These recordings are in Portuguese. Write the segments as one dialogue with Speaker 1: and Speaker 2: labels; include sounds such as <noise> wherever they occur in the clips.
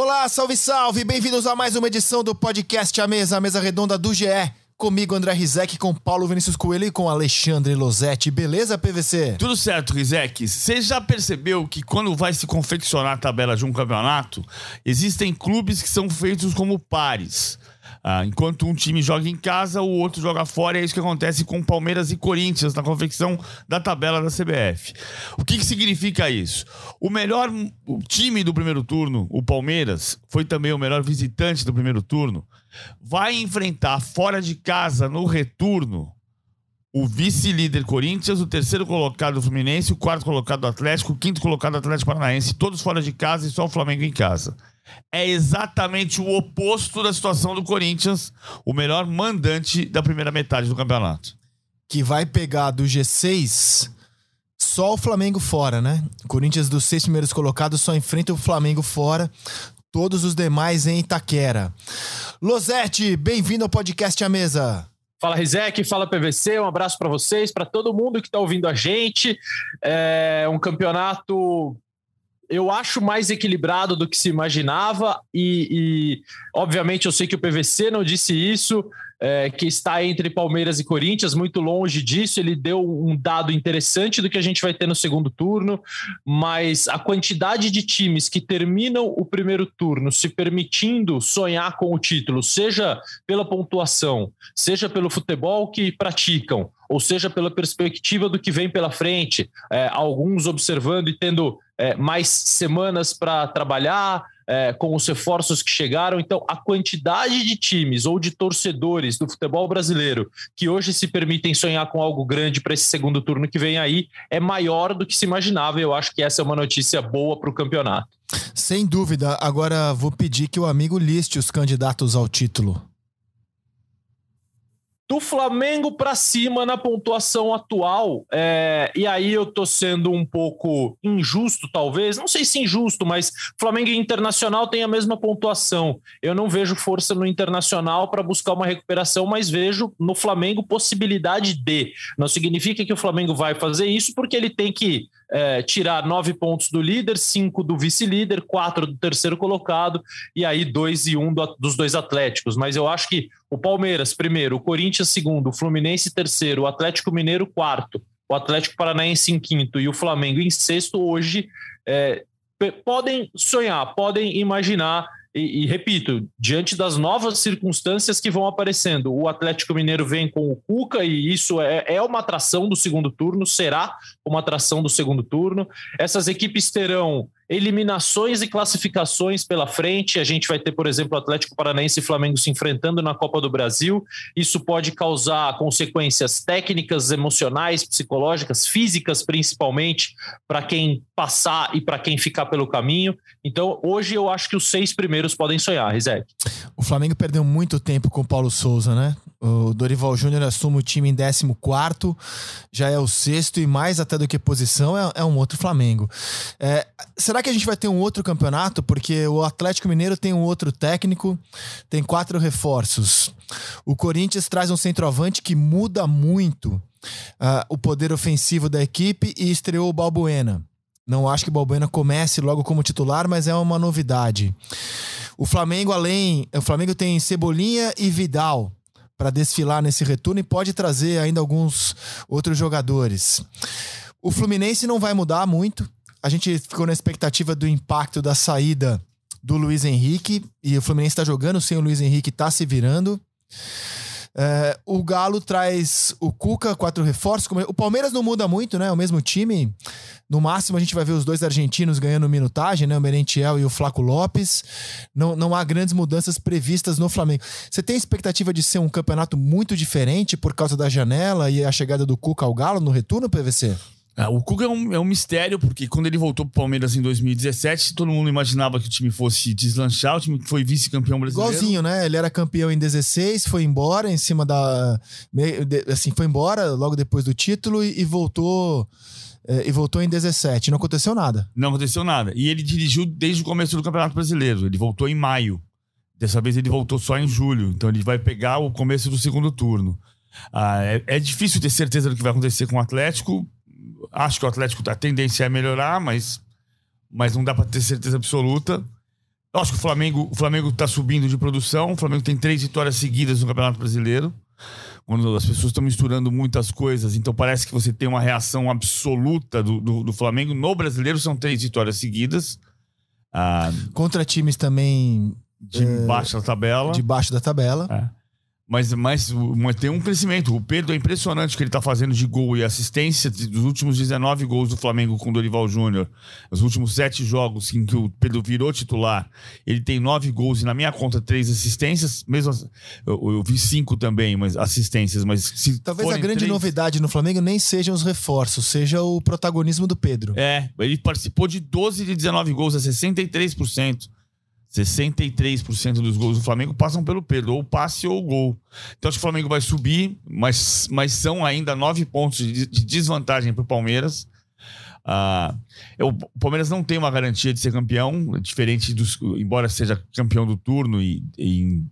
Speaker 1: Olá, salve, salve! Bem-vindos a mais uma edição do podcast A Mesa, a mesa redonda do GE. Comigo, André Rizek, com Paulo Vinícius Coelho e com Alexandre Losetti. Beleza, PVC?
Speaker 2: Tudo certo, Rizek. Você já percebeu que quando vai se confeccionar a tabela de um campeonato, existem clubes que são feitos como pares. Ah, enquanto um time joga em casa, o outro joga fora, e é isso que acontece com Palmeiras e Corinthians na confecção da tabela da CBF. O que, que significa isso? O melhor time do primeiro turno, o Palmeiras, foi também o melhor visitante do primeiro turno, vai enfrentar fora de casa no retorno o vice-líder Corinthians, o terceiro colocado Fluminense, o quarto colocado Atlético, o quinto colocado Atlético Paranaense, todos fora de casa e só o Flamengo em casa é exatamente o oposto da situação do Corinthians, o melhor mandante da primeira metade do campeonato.
Speaker 1: Que vai pegar do G6 só o Flamengo fora, né? Corinthians dos seis primeiros colocados só enfrenta o Flamengo fora. Todos os demais em Itaquera. Losete, bem-vindo ao podcast A Mesa.
Speaker 3: Fala Rizek, fala PVC, um abraço para vocês, para todo mundo que está ouvindo a gente. É um campeonato eu acho mais equilibrado do que se imaginava, e, e obviamente eu sei que o PVC não disse isso, é, que está entre Palmeiras e Corinthians, muito longe disso. Ele deu um dado interessante do que a gente vai ter no segundo turno, mas a quantidade de times que terminam o primeiro turno se permitindo sonhar com o título, seja pela pontuação, seja pelo futebol que praticam, ou seja pela perspectiva do que vem pela frente, é, alguns observando e tendo é, mais semanas para trabalhar, é, com os reforços que chegaram. Então, a quantidade de times ou de torcedores do futebol brasileiro que hoje se permitem sonhar com algo grande para esse segundo turno que vem aí é maior do que se imaginava. Eu acho que essa é uma notícia boa para o campeonato.
Speaker 1: Sem dúvida. Agora vou pedir que o amigo liste os candidatos ao título
Speaker 3: do Flamengo para cima na pontuação atual. É, e aí eu tô sendo um pouco injusto, talvez. Não sei se injusto, mas Flamengo e Internacional têm a mesma pontuação. Eu não vejo força no Internacional para buscar uma recuperação, mas vejo no Flamengo possibilidade de. Não significa que o Flamengo vai fazer isso, porque ele tem que é, tirar nove pontos do líder, cinco do vice-líder, quatro do terceiro colocado, e aí dois e um do, dos dois Atléticos. Mas eu acho que o Palmeiras, primeiro, o Corinthians, segundo, o Fluminense, terceiro, o Atlético Mineiro, quarto, o Atlético Paranaense em quinto e o Flamengo em sexto, hoje é, podem sonhar, podem imaginar e, e, repito, diante das novas circunstâncias que vão aparecendo, o Atlético Mineiro vem com o Cuca e isso é, é uma atração do segundo turno, será uma atração do segundo turno. Essas equipes terão eliminações e classificações pela frente. A gente vai ter, por exemplo, Atlético Paranaense e Flamengo se enfrentando na Copa do Brasil. Isso pode causar consequências técnicas, emocionais, psicológicas, físicas, principalmente, para quem passar e para quem ficar pelo caminho. Então, hoje eu acho que os seis primeiros podem sonhar, Rizek.
Speaker 1: O Flamengo perdeu muito tempo com o Paulo Souza, né? O Dorival Júnior assume o time em 14, já é o sexto e mais até do que posição é, é um outro Flamengo. É, será que a gente vai ter um outro campeonato? Porque o Atlético Mineiro tem um outro técnico, tem quatro reforços. O Corinthians traz um centroavante que muda muito uh, o poder ofensivo da equipe e estreou o Balbuena. Não acho que o Balbuena comece logo como titular, mas é uma novidade. O Flamengo, além. O Flamengo tem Cebolinha e Vidal para desfilar nesse retorno e pode trazer ainda alguns outros jogadores. O Fluminense não vai mudar muito. A gente ficou na expectativa do impacto da saída do Luiz Henrique e o Fluminense está jogando sem o Luiz Henrique, está se virando. É, o Galo traz o Cuca, quatro reforços. O Palmeiras não muda muito, né? O mesmo time. No máximo, a gente vai ver os dois argentinos ganhando minutagem, né? O Merentiel e o Flaco Lopes. Não, não há grandes mudanças previstas no Flamengo. Você tem expectativa de ser um campeonato muito diferente por causa da janela e a chegada do Cuca ao Galo no retorno, PVC?
Speaker 2: Ah, o Cuca é um, é um, mistério, porque quando ele voltou pro Palmeiras em 2017, todo mundo imaginava que o time fosse deslanchar, o time foi vice-campeão brasileiro.
Speaker 1: Igualzinho, né? Ele era campeão em 16, foi embora em cima da. Assim, foi embora logo depois do título e, e voltou. É, e voltou em 17. Não aconteceu nada.
Speaker 2: Não aconteceu nada. E ele dirigiu desde o começo do Campeonato Brasileiro. Ele voltou em maio. Dessa vez ele voltou só em julho. Então ele vai pegar o começo do segundo turno. Ah, é, é difícil ter certeza do que vai acontecer com o Atlético acho que o Atlético a tendência é melhorar, mas, mas não dá para ter certeza absoluta. Eu acho que o Flamengo, o Flamengo tá subindo de produção. O Flamengo tem três vitórias seguidas no Campeonato Brasileiro. Quando as pessoas estão misturando muitas coisas, então parece que você tem uma reação absoluta do, do, do Flamengo. No brasileiro são três vitórias seguidas. Ah,
Speaker 1: Contra times também
Speaker 2: de baixa tabela.
Speaker 1: debaixo da tabela.
Speaker 2: É. Mas, mas, mas tem um crescimento. O Pedro é impressionante o que ele tá fazendo de gol e assistência dos últimos 19 gols do Flamengo com o Dorival Júnior. Os últimos sete jogos em que o Pedro virou titular, ele tem nove gols e na minha conta três assistências. Mesmo eu, eu vi cinco também, mas assistências. Mas se
Speaker 1: Talvez a grande
Speaker 2: três-
Speaker 1: novidade no Flamengo nem sejam os reforços, seja o protagonismo do Pedro.
Speaker 2: É, ele participou de 12 de 19 gols, é 63%. 63% dos gols do Flamengo passam pelo Pedro, ou passe ou gol. Então acho que o Flamengo vai subir, mas, mas são ainda nove pontos de, de desvantagem para o Palmeiras. Ah, o Palmeiras não tem uma garantia de ser campeão, diferente dos. Embora seja campeão do turno e em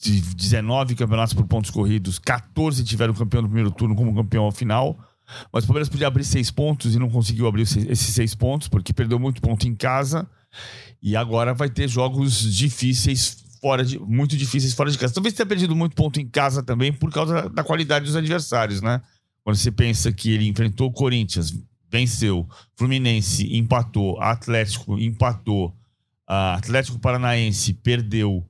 Speaker 2: de 19 campeonatos por pontos corridos, 14 tiveram campeão no primeiro turno como campeão ao final. Mas o Palmeiras podia abrir seis pontos e não conseguiu abrir esses seis pontos, porque perdeu muito ponto em casa. E agora vai ter jogos difíceis fora de. muito difíceis fora de casa. Talvez tenha perdido muito ponto em casa também por causa da qualidade dos adversários, né? Quando você pensa que ele enfrentou o Corinthians, venceu, Fluminense empatou, Atlético empatou, ah, Atlético Paranaense perdeu,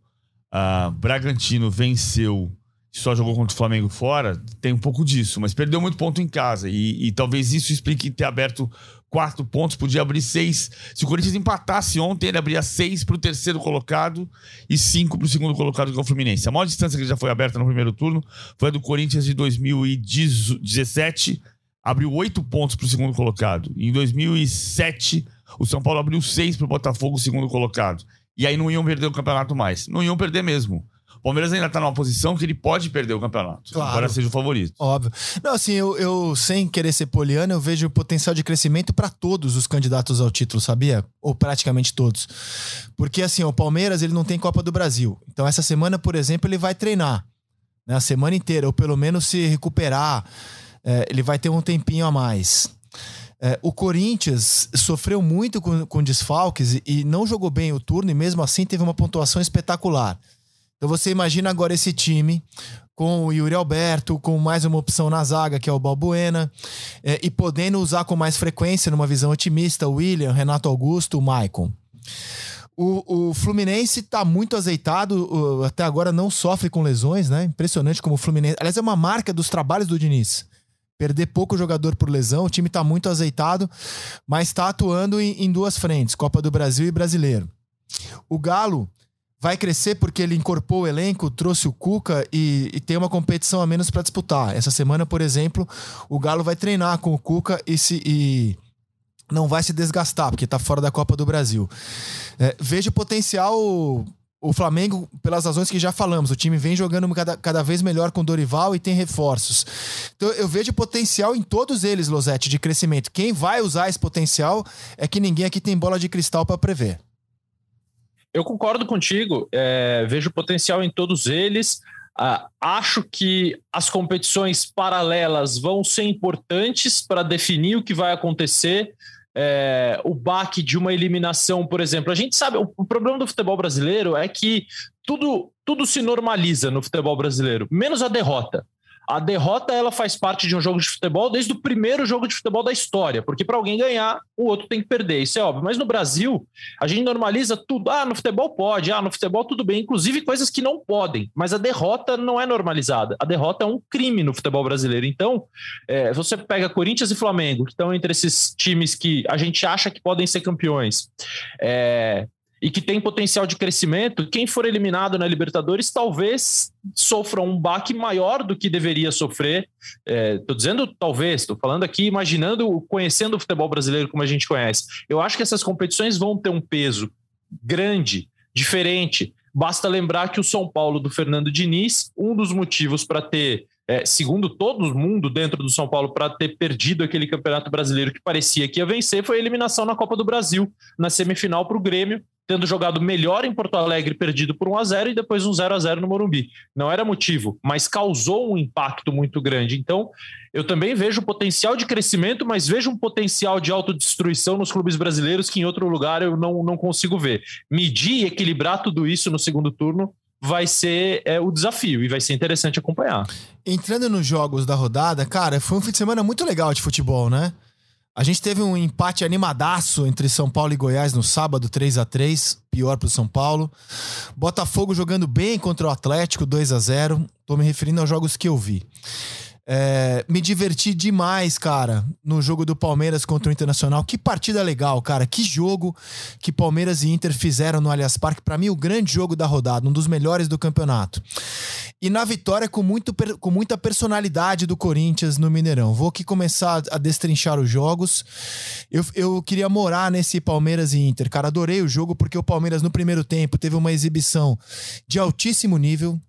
Speaker 2: ah, Bragantino venceu, só jogou contra o Flamengo fora, tem um pouco disso, mas perdeu muito ponto em casa. E, e talvez isso explique ter aberto quatro pontos, podia abrir seis. Se o Corinthians empatasse ontem, ele abria seis para o terceiro colocado e cinco para o segundo colocado, que é o Fluminense. A maior distância que já foi aberta no primeiro turno foi a do Corinthians de 2017, abriu oito pontos para o segundo colocado. Em 2007, o São Paulo abriu seis para o Botafogo, segundo colocado. E aí não iam perder o campeonato mais. Não iam perder mesmo. O Palmeiras ainda está numa posição que ele pode perder o campeonato.
Speaker 1: Claro.
Speaker 2: Embora seja o favorito.
Speaker 1: Óbvio. Não, assim, eu, eu, sem querer ser poliano, eu vejo potencial de crescimento para todos os candidatos ao título, sabia? Ou praticamente todos. Porque, assim, o Palmeiras ele não tem Copa do Brasil. Então, essa semana, por exemplo, ele vai treinar. Né, a semana inteira, ou pelo menos se recuperar. É, ele vai ter um tempinho a mais. É, o Corinthians sofreu muito com, com desfalques e, e não jogou bem o turno, e mesmo assim teve uma pontuação espetacular. Então você imagina agora esse time com o Yuri Alberto, com mais uma opção na zaga, que é o Balbuena, é, e podendo usar com mais frequência, numa visão otimista, o William, Renato Augusto, o Maicon. O, o Fluminense tá muito azeitado, até agora não sofre com lesões, né? Impressionante como o Fluminense. Aliás, é uma marca dos trabalhos do Diniz. Perder pouco jogador por lesão, o time tá muito azeitado, mas tá atuando em, em duas frentes: Copa do Brasil e Brasileiro. O Galo vai crescer porque ele incorporou o elenco, trouxe o Cuca e, e tem uma competição a menos para disputar. Essa semana, por exemplo, o Galo vai treinar com o Cuca e, se, e não vai se desgastar, porque tá fora da Copa do Brasil. É, vejo potencial o Flamengo, pelas razões que já falamos, o time vem jogando cada, cada vez melhor com o Dorival e tem reforços. Então eu vejo potencial em todos eles, Losete, de crescimento. Quem vai usar esse potencial é que ninguém aqui tem bola de cristal para prever.
Speaker 3: Eu concordo contigo, é, vejo potencial em todos eles. Ah, acho que as competições paralelas vão ser importantes para definir o que vai acontecer. É, o baque de uma eliminação, por exemplo. A gente sabe, o, o problema do futebol brasileiro é que tudo, tudo se normaliza no futebol brasileiro, menos a derrota. A derrota ela faz parte de um jogo de futebol desde o primeiro jogo de futebol da história, porque para alguém ganhar, o outro tem que perder, isso é óbvio. Mas no Brasil, a gente normaliza tudo. Ah, no futebol pode, ah, no futebol tudo bem, inclusive coisas que não podem, mas a derrota não é normalizada. A derrota é um crime no futebol brasileiro. Então, é, você pega Corinthians e Flamengo, que estão entre esses times que a gente acha que podem ser campeões. É, e que tem potencial de crescimento, quem for eliminado na Libertadores talvez sofra um baque maior do que deveria sofrer. Estou dizendo talvez, estou falando aqui, imaginando, conhecendo o futebol brasileiro como a gente conhece. Eu acho que essas competições vão ter um peso grande, diferente. Basta lembrar que o São Paulo do Fernando Diniz, um dos motivos para ter é, segundo todo mundo dentro do São Paulo, para ter perdido aquele campeonato brasileiro que parecia que ia vencer, foi a eliminação na Copa do Brasil, na semifinal para o Grêmio, tendo jogado melhor em Porto Alegre, perdido por 1 a 0 e depois um 0 a 0 no Morumbi. Não era motivo, mas causou um impacto muito grande. Então, eu também vejo potencial de crescimento, mas vejo um potencial de autodestruição nos clubes brasileiros que em outro lugar eu não, não consigo ver. Medir e equilibrar tudo isso no segundo turno vai ser é, o desafio e vai ser interessante acompanhar.
Speaker 1: Entrando nos jogos da rodada, cara, foi um fim de semana muito legal de futebol, né? A gente teve um empate animadaço entre São Paulo e Goiás no sábado, 3 a 3 pior para o São Paulo. Botafogo jogando bem contra o Atlético, 2 a 0 Tô me referindo aos jogos que eu vi. É, me diverti demais, cara, no jogo do Palmeiras contra o Internacional. Que partida legal, cara. Que jogo que Palmeiras e Inter fizeram no Allianz Parque. Para mim, o grande jogo da rodada, um dos melhores do campeonato. E na vitória, com, muito, com muita personalidade do Corinthians no Mineirão. Vou aqui começar a destrinchar os jogos. Eu, eu queria morar nesse Palmeiras e Inter. Cara, adorei o jogo porque o Palmeiras, no primeiro tempo, teve uma exibição de altíssimo nível,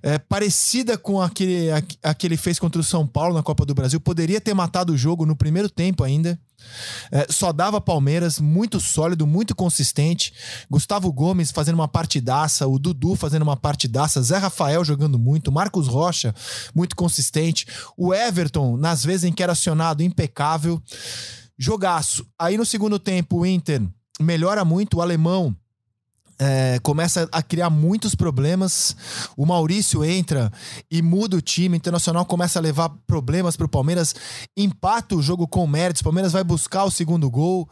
Speaker 1: é, parecida com aquele, aquele fez contra o São Paulo na Copa do Brasil. Poderia ter matado o jogo no primeiro tempo ainda. É, só dava Palmeiras, muito sólido, muito consistente. Gustavo Gomes fazendo uma partidaça, o Dudu fazendo uma partidaça, Zé Rafael jogando muito, Marcos Rocha muito consistente, o Everton, nas vezes em que era acionado, impecável. Jogaço. Aí no segundo tempo, o Inter melhora muito, o alemão é, começa a criar muitos problemas. O Maurício entra e muda o time. O Internacional começa a levar problemas para o Palmeiras. Empata o jogo com o méritos. O Palmeiras vai buscar o segundo gol.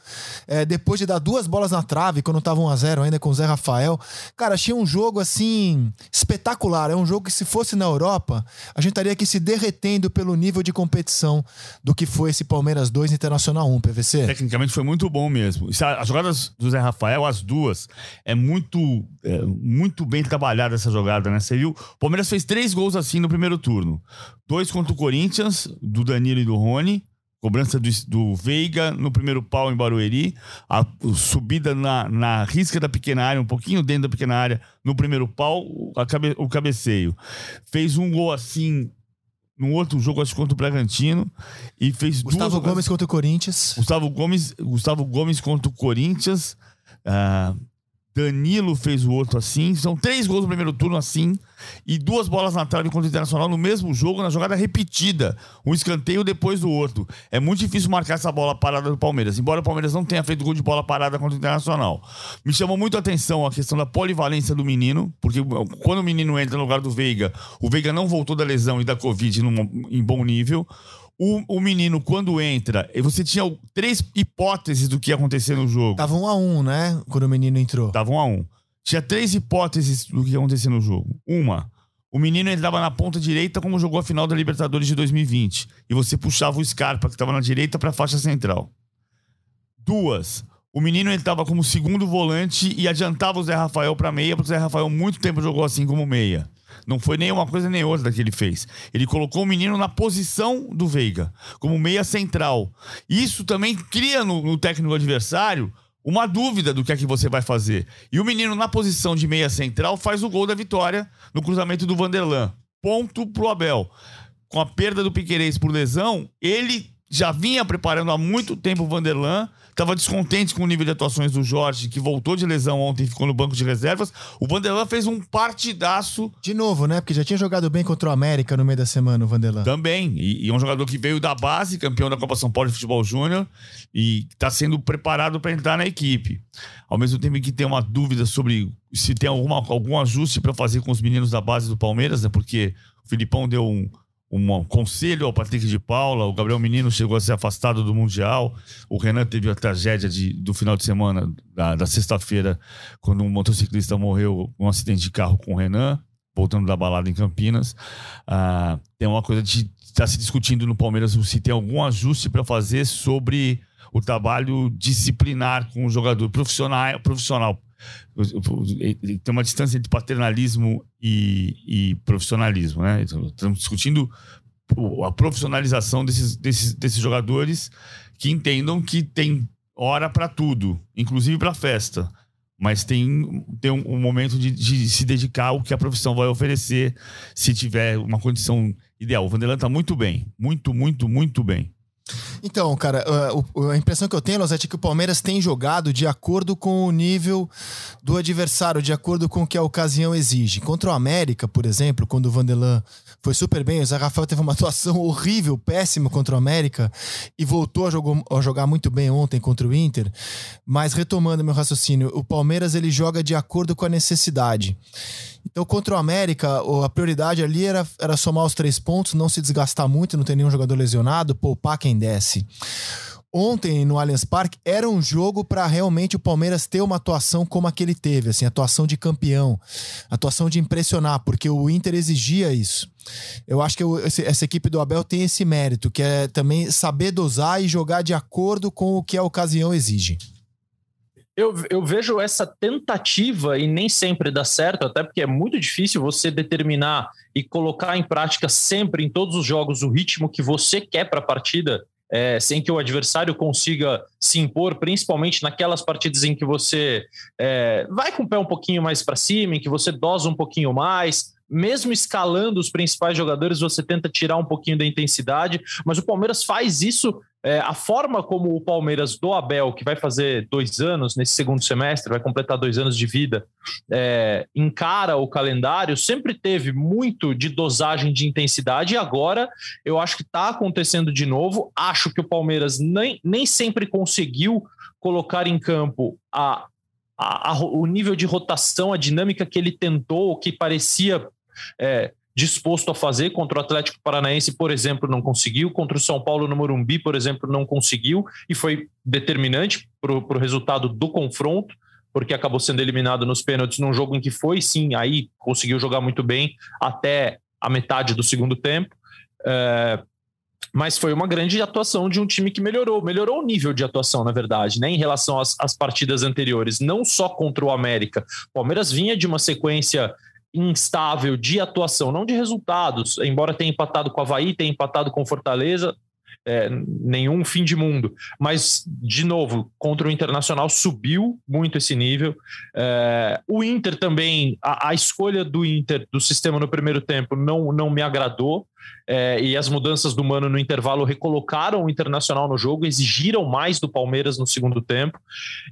Speaker 1: É, depois de dar duas bolas na trave, quando estava 1x0 ainda com o Zé Rafael. Cara, achei um jogo assim espetacular. É um jogo que, se fosse na Europa, a gente estaria aqui se derretendo pelo nível de competição do que foi esse Palmeiras 2 Internacional 1, PVC.
Speaker 2: Tecnicamente foi muito bom mesmo. As jogadas do Zé Rafael, as duas, é muito muito, é, muito bem trabalhada essa jogada, né? Você viu? O Palmeiras fez três gols assim no primeiro turno: dois contra o Corinthians, do Danilo e do Rony. Cobrança do, do Veiga no primeiro pau em Barueri, a subida na, na risca da pequena área, um pouquinho dentro da pequena área, no primeiro pau, cabe, o cabeceio. Fez um gol assim num outro jogo, acho contra o Bragantino. E fez
Speaker 1: Gustavo
Speaker 2: duas...
Speaker 1: Gomes contra o Corinthians.
Speaker 2: Gustavo Gomes, Gustavo Gomes contra o Corinthians. Uh, Danilo fez o outro assim. São três gols no primeiro turno assim. E duas bolas na trave contra o Internacional no mesmo jogo, na jogada repetida. Um escanteio depois do outro. É muito difícil marcar essa bola parada do Palmeiras. Embora o Palmeiras não tenha feito gol de bola parada contra o Internacional. Me chamou muito a atenção a questão da polivalência do menino. Porque quando o menino entra no lugar do Veiga, o Veiga não voltou da lesão e da Covid em bom nível. O, o menino, quando entra, você tinha três hipóteses do que ia acontecer no jogo.
Speaker 1: Tava um a um, né? Quando o menino entrou.
Speaker 2: Tava um a um. Tinha três hipóteses do que ia acontecer no jogo. Uma, o menino entrava na ponta direita como jogou a final da Libertadores de 2020. E você puxava o Scarpa, que estava na direita, para a faixa central. Duas, o menino entrava como segundo volante e adiantava o Zé Rafael para meia, porque o Zé Rafael muito tempo jogou assim como meia. Não foi nem uma coisa nem outra que ele fez. Ele colocou o menino na posição do Veiga, como meia central. Isso também cria no, no técnico adversário uma dúvida do que é que você vai fazer. E o menino, na posição de meia central, faz o gol da vitória no cruzamento do Vanderlan. Ponto pro Abel. Com a perda do Piquerez por lesão, ele já vinha preparando há muito tempo o Vanderlan, estava descontente com o nível de atuações do Jorge, que voltou de lesão ontem e ficou no banco de reservas. O Vanderlan fez um partidaço.
Speaker 1: De novo, né? Porque já tinha jogado bem contra o América no meio da semana, o Vanderlan.
Speaker 2: Também. E, e é um jogador que veio da base, campeão da Copa São Paulo de Futebol Júnior, e está sendo preparado para entrar na equipe. Ao mesmo tempo que tem uma dúvida sobre se tem alguma, algum ajuste para fazer com os meninos da base do Palmeiras, né? Porque o Filipão deu um um conselho ao Patrick de Paula. O Gabriel Menino chegou a ser afastado do Mundial. O Renan teve a tragédia de, do final de semana, da, da sexta-feira, quando um motociclista morreu num acidente de carro com o Renan, voltando da balada em Campinas. Ah, tem uma coisa de estar tá se discutindo no Palmeiras se tem algum ajuste para fazer sobre o trabalho disciplinar com o jogador profissional, profissional tem uma distância entre paternalismo e, e profissionalismo, né? Estamos discutindo a profissionalização desses, desses, desses jogadores que entendam que tem hora para tudo, inclusive para festa. Mas tem, tem um, um momento de, de, se dedicar ao que a profissão vai oferecer, se tiver uma condição ideal. O Vanderlan está muito bem. Muito, muito, muito bem.
Speaker 1: Então, cara, a impressão que eu tenho, Lozete, é que o Palmeiras tem jogado de acordo com o nível do adversário, de acordo com o que a ocasião exige. Contra o América, por exemplo, quando o Vanderlan foi super bem, o Zé Rafael teve uma <laughs> atuação horrível, péssima contra o América e voltou a, a jogar muito bem ontem contra o Inter. Mas retomando meu raciocínio, o Palmeiras ele joga de acordo com a necessidade. Então, contra o América, a prioridade ali era, era somar os três pontos, não se desgastar muito, não ter nenhum jogador lesionado, poupar quem desce. Ontem, no Allianz Parque, era um jogo para realmente o Palmeiras ter uma atuação como a que ele teve, assim, atuação de campeão, atuação de impressionar, porque o Inter exigia isso. Eu acho que eu, essa equipe do Abel tem esse mérito, que é também saber dosar e jogar de acordo com o que a ocasião exige.
Speaker 3: Eu, eu vejo essa tentativa e nem sempre dá certo, até porque é muito difícil você determinar e colocar em prática sempre em todos os jogos o ritmo que você quer para a partida, é, sem que o adversário consiga se impor, principalmente naquelas partidas em que você é, vai com o pé um pouquinho mais para cima, em que você dosa um pouquinho mais, mesmo escalando os principais jogadores, você tenta tirar um pouquinho da intensidade, mas o Palmeiras faz isso é, a forma como o Palmeiras do Abel, que vai fazer dois anos nesse segundo semestre, vai completar dois anos de vida, é, encara o calendário, sempre teve muito de dosagem de intensidade e agora eu acho que está acontecendo de novo. Acho que o Palmeiras nem, nem sempre conseguiu colocar em campo a, a, a, o nível de rotação, a dinâmica que ele tentou, que parecia. É, disposto a fazer contra o Atlético Paranaense, por exemplo, não conseguiu, contra o São Paulo no Morumbi, por exemplo, não conseguiu, e foi determinante para o resultado do confronto, porque acabou sendo eliminado nos pênaltis num jogo em que foi, sim, aí conseguiu jogar muito bem até a metade do segundo tempo. É, mas foi uma grande atuação de um time que melhorou, melhorou o nível de atuação, na verdade, né, em relação às, às partidas anteriores, não só contra o América. O Palmeiras vinha de uma sequência instável de atuação, não de resultados, embora tenha empatado com o Havaí, tenha empatado com Fortaleza, é, nenhum fim de mundo. Mas, de novo, contra o Internacional subiu muito esse nível. É, o Inter também, a, a, escolha do Inter, do sistema no primeiro tempo, não, não me agradou. É, e as mudanças do Mano no intervalo recolocaram o Internacional no jogo, exigiram mais do Palmeiras no segundo tempo.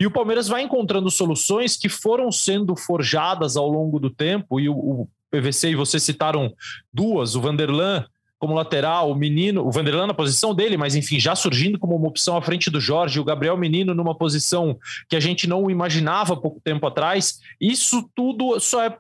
Speaker 3: E o Palmeiras vai encontrando soluções que foram sendo forjadas ao longo do tempo. E o, o PVC e você citaram duas, o Vanderlan como lateral, o Menino, o Vanderlan na posição dele, mas enfim, já surgindo como uma opção à frente do Jorge, o Gabriel Menino numa posição que a gente não imaginava pouco tempo atrás. Isso tudo só é,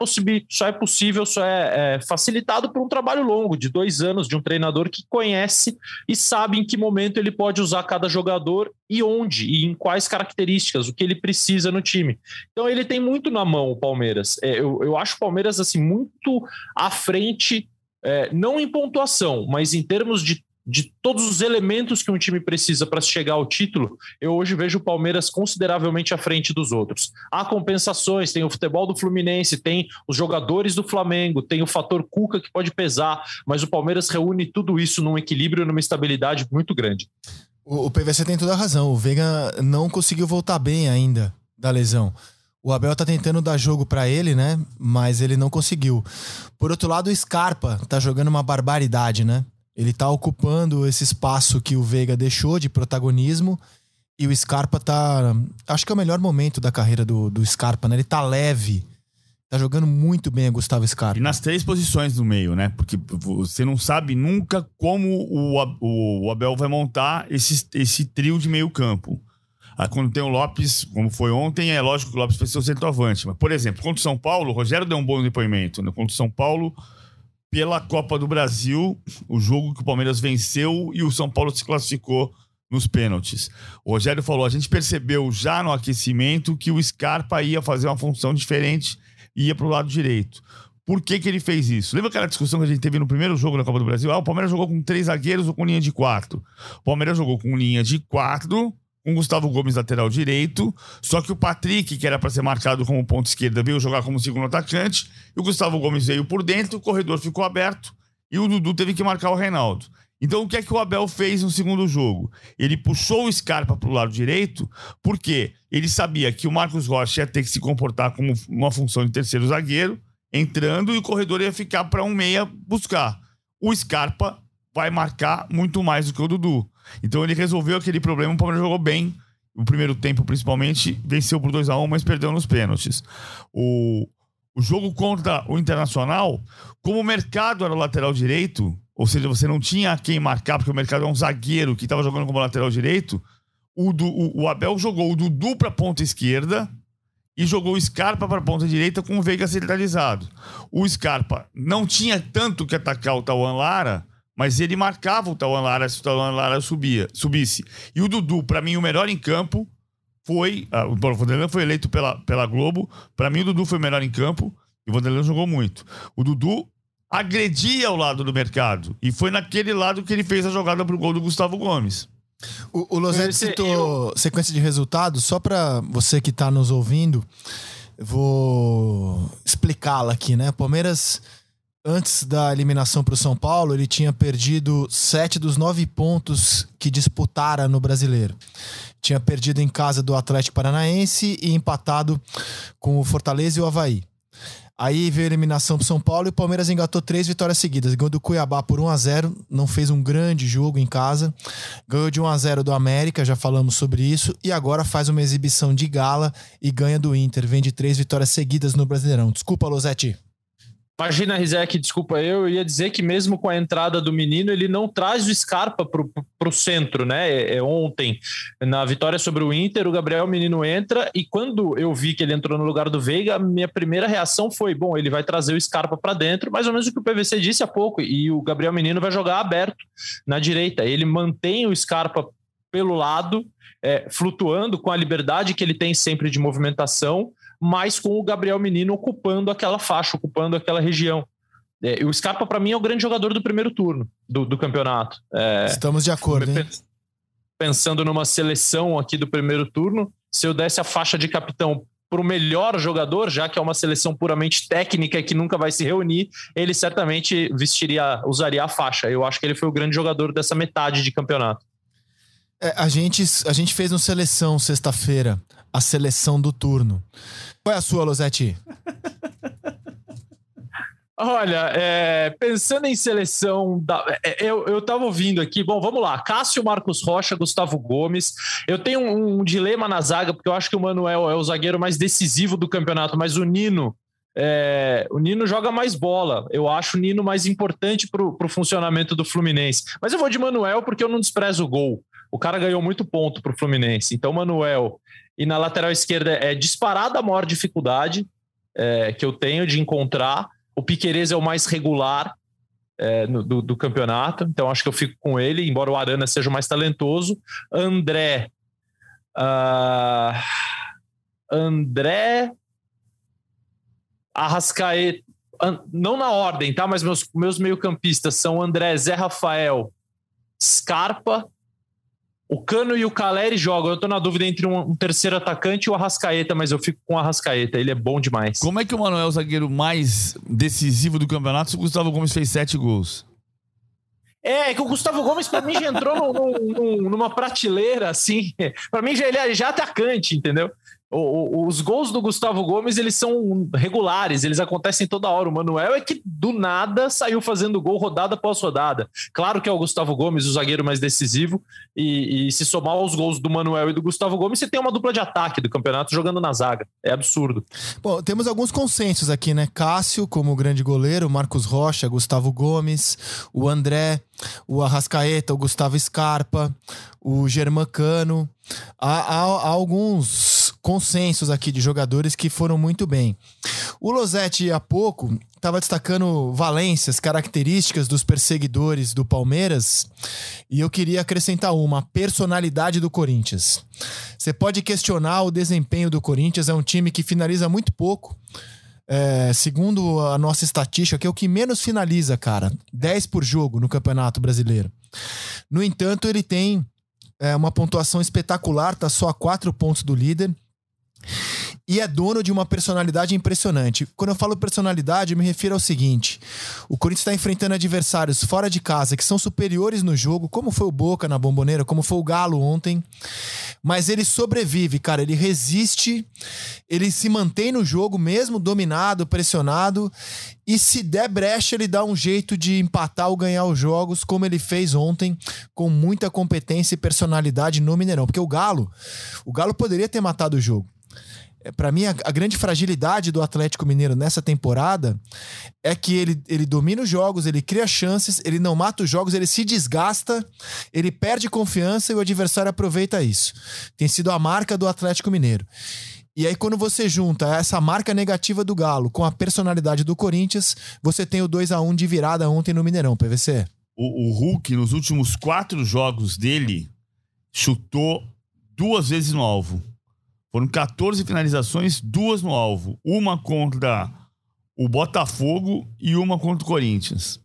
Speaker 3: só é possível, só é, é facilitado por um trabalho longo, de dois anos, de um treinador que conhece e sabe em que momento ele pode usar cada jogador e onde, e em quais características, o que ele precisa no time. Então ele tem muito na mão o Palmeiras. É, eu, eu acho o Palmeiras assim muito à frente é, não em pontuação, mas em termos de, de todos os elementos que um time precisa para chegar ao título, eu hoje vejo o Palmeiras consideravelmente à frente dos outros. Há compensações, tem o futebol do Fluminense, tem os jogadores do Flamengo, tem o fator Cuca que pode pesar, mas o Palmeiras reúne tudo isso num equilíbrio, numa estabilidade muito grande.
Speaker 1: O, o PVC tem toda a razão. O Veiga não conseguiu voltar bem ainda da lesão. O Abel tá tentando dar jogo para ele, né? Mas ele não conseguiu. Por outro lado, o Scarpa tá jogando uma barbaridade, né? Ele tá ocupando esse espaço que o Veiga deixou de protagonismo. E o Scarpa tá. Acho que é o melhor momento da carreira do, do Scarpa, né? Ele tá leve. Tá jogando muito bem a Gustavo Scarpa.
Speaker 2: E nas três posições do meio, né? Porque você não sabe nunca como o, o Abel vai montar esse, esse trio de meio campo. Ah, quando tem o Lopes, como foi ontem, é lógico que o Lopes foi seu centroavante. Mas, por exemplo, contra o São Paulo, o Rogério deu um bom depoimento. Né? Contra o São Paulo, pela Copa do Brasil, o jogo que o Palmeiras venceu e o São Paulo se classificou nos pênaltis. O Rogério falou: a gente percebeu já no aquecimento que o Scarpa ia fazer uma função diferente e ia para o lado direito. Por que, que ele fez isso? Lembra aquela discussão que a gente teve no primeiro jogo da Copa do Brasil? Ah, o Palmeiras jogou com três zagueiros ou com linha de quatro? O Palmeiras jogou com linha de quatro com Gustavo Gomes lateral direito, só que o Patrick, que era para ser marcado como ponto esquerda, veio jogar como segundo atacante, e o Gustavo Gomes veio por dentro, o corredor ficou aberto e o Dudu teve que marcar o Reinaldo. Então o que é que o Abel fez no segundo jogo? Ele puxou o Scarpa para o lado direito, porque ele sabia que o Marcos Rocha ia ter que se comportar como uma função de terceiro zagueiro, entrando e o corredor ia ficar para um meia buscar. O Scarpa vai marcar muito mais do que o Dudu. Então ele resolveu aquele problema, o Palmeiras jogou bem. O primeiro tempo, principalmente, venceu por 2 a 1 mas perdeu nos pênaltis. O, o jogo contra o Internacional, como o mercado era o lateral direito, ou seja, você não tinha quem marcar, porque o mercado é um zagueiro que estava jogando como lateral direito, o, du, o, o Abel jogou o Dudu para a ponta esquerda e jogou o Scarpa para a ponta direita com o Veiga centralizado. O Scarpa não tinha tanto que atacar o Tauan Lara, mas ele marcava o Tauan Lara se o Tauan Lara subia, subisse. E o Dudu, para mim, o melhor em campo foi. Ah, o Vanderlan foi eleito pela, pela Globo. Para mim, o Dudu foi o melhor em campo e o Vanderlan jogou muito. O Dudu agredia o lado do mercado. E foi naquele lado que ele fez a jogada pro gol do Gustavo Gomes.
Speaker 1: O, o Losetti citou eu... sequência de resultados, só para você que está nos ouvindo, vou explicá-la aqui, né? Palmeiras, antes da eliminação para o São Paulo, ele tinha perdido sete dos nove pontos que disputara no brasileiro. Tinha perdido em casa do Atlético Paranaense e empatado com o Fortaleza e o Havaí. Aí veio a eliminação pro São Paulo e o Palmeiras engatou três vitórias seguidas. Ganhou do Cuiabá por 1 a 0 não fez um grande jogo em casa. Ganhou de 1 a 0 do América, já falamos sobre isso. E agora faz uma exibição de gala e ganha do Inter. Vem de três vitórias seguidas no Brasileirão. Desculpa, Losetti.
Speaker 3: Imagina, Rizek, desculpa eu, ia dizer que mesmo com a entrada do menino, ele não traz o Scarpa para o centro, né? É, é, ontem, na vitória sobre o Inter, o Gabriel Menino entra e quando eu vi que ele entrou no lugar do Veiga, minha primeira reação foi: bom, ele vai trazer o Scarpa para dentro, mais ou menos o que o PVC disse há pouco, e o Gabriel Menino vai jogar aberto na direita. Ele mantém o Scarpa pelo lado, é, flutuando com a liberdade que ele tem sempre de movimentação mas com o Gabriel Menino ocupando aquela faixa, ocupando aquela região. É, o Scarpa, para mim, é o grande jogador do primeiro turno do, do campeonato. É,
Speaker 1: Estamos de acordo, hein?
Speaker 3: Pensando numa seleção aqui do primeiro turno, se eu desse a faixa de capitão para o melhor jogador, já que é uma seleção puramente técnica que nunca vai se reunir, ele certamente vestiria, usaria a faixa. Eu acho que ele foi o grande jogador dessa metade de campeonato.
Speaker 1: É, a, gente, a gente fez uma seleção sexta-feira, a seleção do turno. Qual é a sua, Losetti?
Speaker 3: Olha, é, pensando em seleção, da, é, eu, eu tava ouvindo aqui, bom, vamos lá, Cássio, Marcos Rocha, Gustavo Gomes, eu tenho um, um, dilema na zaga, porque eu acho que o Manuel é o zagueiro mais decisivo do campeonato, mas o Nino, é, o Nino joga mais bola, eu acho o Nino mais importante para o funcionamento do Fluminense, mas eu vou de Manuel porque eu não desprezo o gol, o cara ganhou muito ponto para o Fluminense, então Manuel e na lateral esquerda é disparada a maior dificuldade é, que eu tenho de encontrar. O Piquerez é o mais regular é, no, do, do, campeonato, então acho que eu fico com ele, embora o Arana seja o mais talentoso. André. Uh, André. Arrascaeta. Não na ordem, tá? Mas meus, meus meio-campistas são André, Zé Rafael, Scarpa o Cano e o Caleri jogam. Eu tô na dúvida entre um, um, terceiro atacante e o Arrascaeta, mas eu fico com o Arrascaeta. Ele é bom demais.
Speaker 2: Como é que o Manuel é o zagueiro mais decisivo do campeonato se o Gustavo Gomes fez sete gols?
Speaker 3: É, que o Gustavo Gomes, para mim, já entrou no, no, numa prateleira, assim. <laughs> para mim, já, ele é já atacante, entendeu? Os gols do Gustavo Gomes, eles são regulares, eles acontecem toda hora. O Manuel é que do nada saiu fazendo gol rodada após rodada. Claro que é o Gustavo Gomes, o zagueiro mais decisivo, e, e se somar os gols do Manuel e do Gustavo Gomes, você tem uma dupla de ataque do campeonato jogando na zaga. É absurdo.
Speaker 1: Bom, temos alguns consensos aqui, né? Cássio como grande goleiro, Marcos Rocha, Gustavo Gomes, o André, o Arrascaeta, o Gustavo Scarpa, o Germancano. Há, há, há alguns consensos aqui de jogadores que foram muito bem. O Losetti, há pouco, estava destacando valências, características dos perseguidores do Palmeiras, e eu queria acrescentar uma: a personalidade do Corinthians. Você pode questionar o desempenho do Corinthians, é um time que finaliza muito pouco. É, segundo a nossa estatística, que é o que menos finaliza, cara. 10 por jogo no Campeonato Brasileiro. No entanto, ele tem é, uma pontuação espetacular, tá só a 4 pontos do líder e é dono de uma personalidade impressionante. Quando eu falo personalidade, eu me refiro ao seguinte: o Corinthians está enfrentando adversários fora de casa que são superiores no jogo, como foi o Boca na Bomboneira, como foi o Galo ontem, mas ele sobrevive, cara. Ele resiste, ele se mantém no jogo, mesmo dominado, pressionado. E se der brecha, ele dá um jeito de empatar ou ganhar os jogos, como ele fez ontem, com muita competência e personalidade no Mineirão. Porque o Galo, o Galo poderia ter matado o jogo. É, para mim, a, grande fragilidade do Atlético Mineiro nessa temporada é que ele, ele domina os jogos, ele cria chances, ele não mata os jogos, ele se desgasta, ele perde confiança e o adversário aproveita isso. Tem sido a marca do Atlético Mineiro. E aí, quando você junta essa marca negativa do Galo com a personalidade do Corinthians, você tem o 2 a 1 de virada ontem no Mineirão, PVC.
Speaker 2: O, o Hulk, nos últimos quatro jogos dele, chutou duas vezes no alvo. Foram 14 finalizações, duas no alvo. Uma contra o Botafogo e uma contra o Corinthians.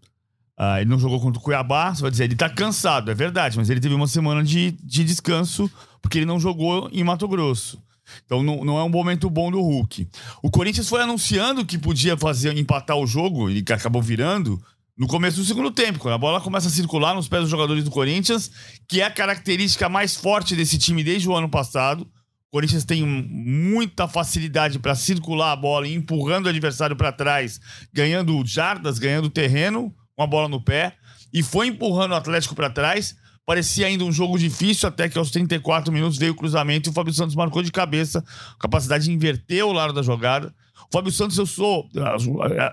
Speaker 2: Ah, ele não jogou contra o Cuiabá, você vai dizer, ele tá cansado, é verdade, mas ele teve uma semana de, de descanso porque ele não jogou em Mato Grosso. Então não, não é um momento bom do Hulk. O Corinthians foi anunciando que podia fazer empatar o jogo e acabou virando no começo do segundo tempo, quando a bola começa a circular nos pés dos jogadores do Corinthians, que é a característica mais forte desse time desde o ano passado. Corinthians tem muita facilidade para circular a bola, empurrando o adversário para trás, ganhando jardas, ganhando terreno com a bola no pé, e foi empurrando o Atlético para trás. Parecia ainda um jogo difícil, até que aos 34 minutos veio o cruzamento e o Fábio Santos marcou de cabeça, capacidade de inverter o lado da jogada. Fábio Santos, eu sou.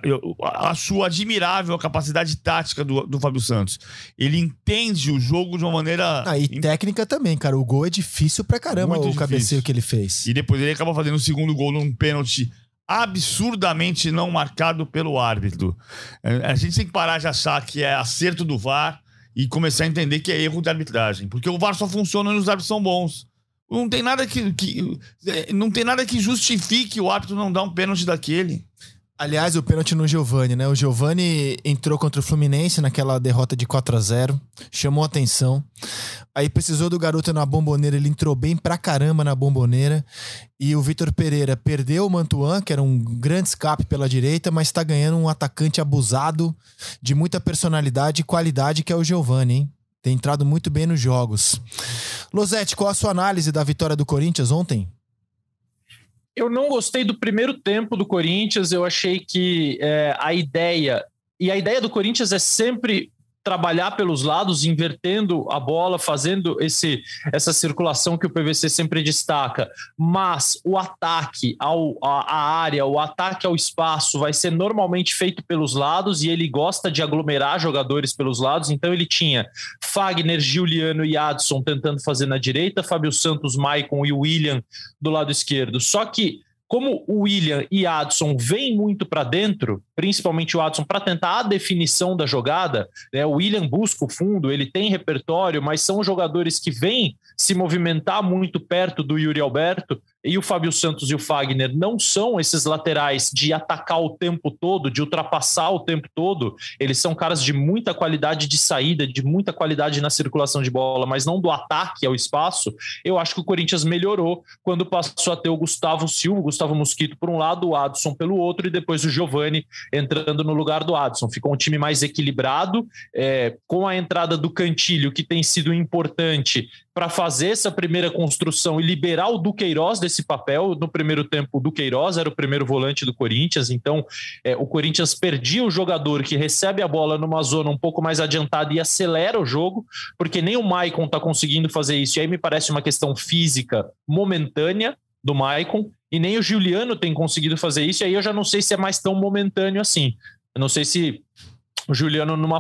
Speaker 2: Eu acho admirável a capacidade tática do, do Fábio Santos. Ele entende o jogo de uma maneira.
Speaker 1: Ah, e técnica também, cara. O gol é difícil pra caramba, Muito o difícil. cabeceio que ele fez.
Speaker 2: E depois ele acaba fazendo o segundo gol num pênalti absurdamente não marcado pelo árbitro. A gente tem que parar de achar que é acerto do VAR e começar a entender que é erro de arbitragem. Porque o VAR só funciona nos árbitros são bons. Não tem nada que, que, é, não tem nada que justifique o árbitro não dar um pênalti daquele.
Speaker 1: Aliás, o pênalti no Giovani, né? O Giovani entrou contra o Fluminense naquela derrota de 4 a 0 chamou atenção. Aí precisou do garoto na bomboneira, ele entrou bem pra caramba na bomboneira. E o Vitor Pereira perdeu o Mantuan, que era um grande escape pela direita, mas tá ganhando um atacante abusado, de muita personalidade e qualidade, que é o Giovani, hein? Tem entrado muito bem nos jogos. Losete, qual a sua análise da vitória do Corinthians ontem?
Speaker 3: Eu não gostei do primeiro tempo do Corinthians. Eu achei que é, a ideia. E a ideia do Corinthians é sempre trabalhar pelos lados, invertendo a bola, fazendo esse, essa circulação que o PVC sempre destaca. Mas o ataque ao, a, a área, o ataque ao espaço vai ser normalmente feito pelos lados e ele gosta de aglomerar jogadores pelos lados. Então ele tinha Fagner, Juliano e Adson tentando fazer na direita, Fábio Santos, Maicon e William do lado esquerdo. Só que como o William e Adson vêm muito para dentro, principalmente o Adson, para tentar a definição da jogada, né? o William busca o fundo, ele tem repertório, mas são jogadores que vêm se movimentar muito perto do Yuri Alberto e o Fábio Santos e o Fagner não são esses laterais de atacar o tempo todo, de ultrapassar o tempo todo. Eles são caras de muita qualidade de saída, de muita qualidade na circulação de bola, mas não do ataque ao espaço. Eu acho que o Corinthians melhorou quando passou a ter o Gustavo Silva, o Gustavo Mosquito por um lado, o Adson pelo outro e depois o Giovani entrando no lugar do Adson. Ficou um time mais equilibrado, é, com a entrada do Cantilho, que tem sido importante para fazer essa primeira construção e liberar o Duqueiroz desse papel. No primeiro tempo, o Duqueiroz era o primeiro volante do Corinthians, então é, o Corinthians perdia o jogador que recebe a bola numa zona um pouco mais adiantada e acelera o jogo, porque nem o Maicon está conseguindo fazer isso. E aí me parece uma questão física momentânea do Maicon, e nem o Juliano tem conseguido fazer isso, e aí eu já não sei se é mais tão momentâneo assim. Eu não sei se o Juliano, numa,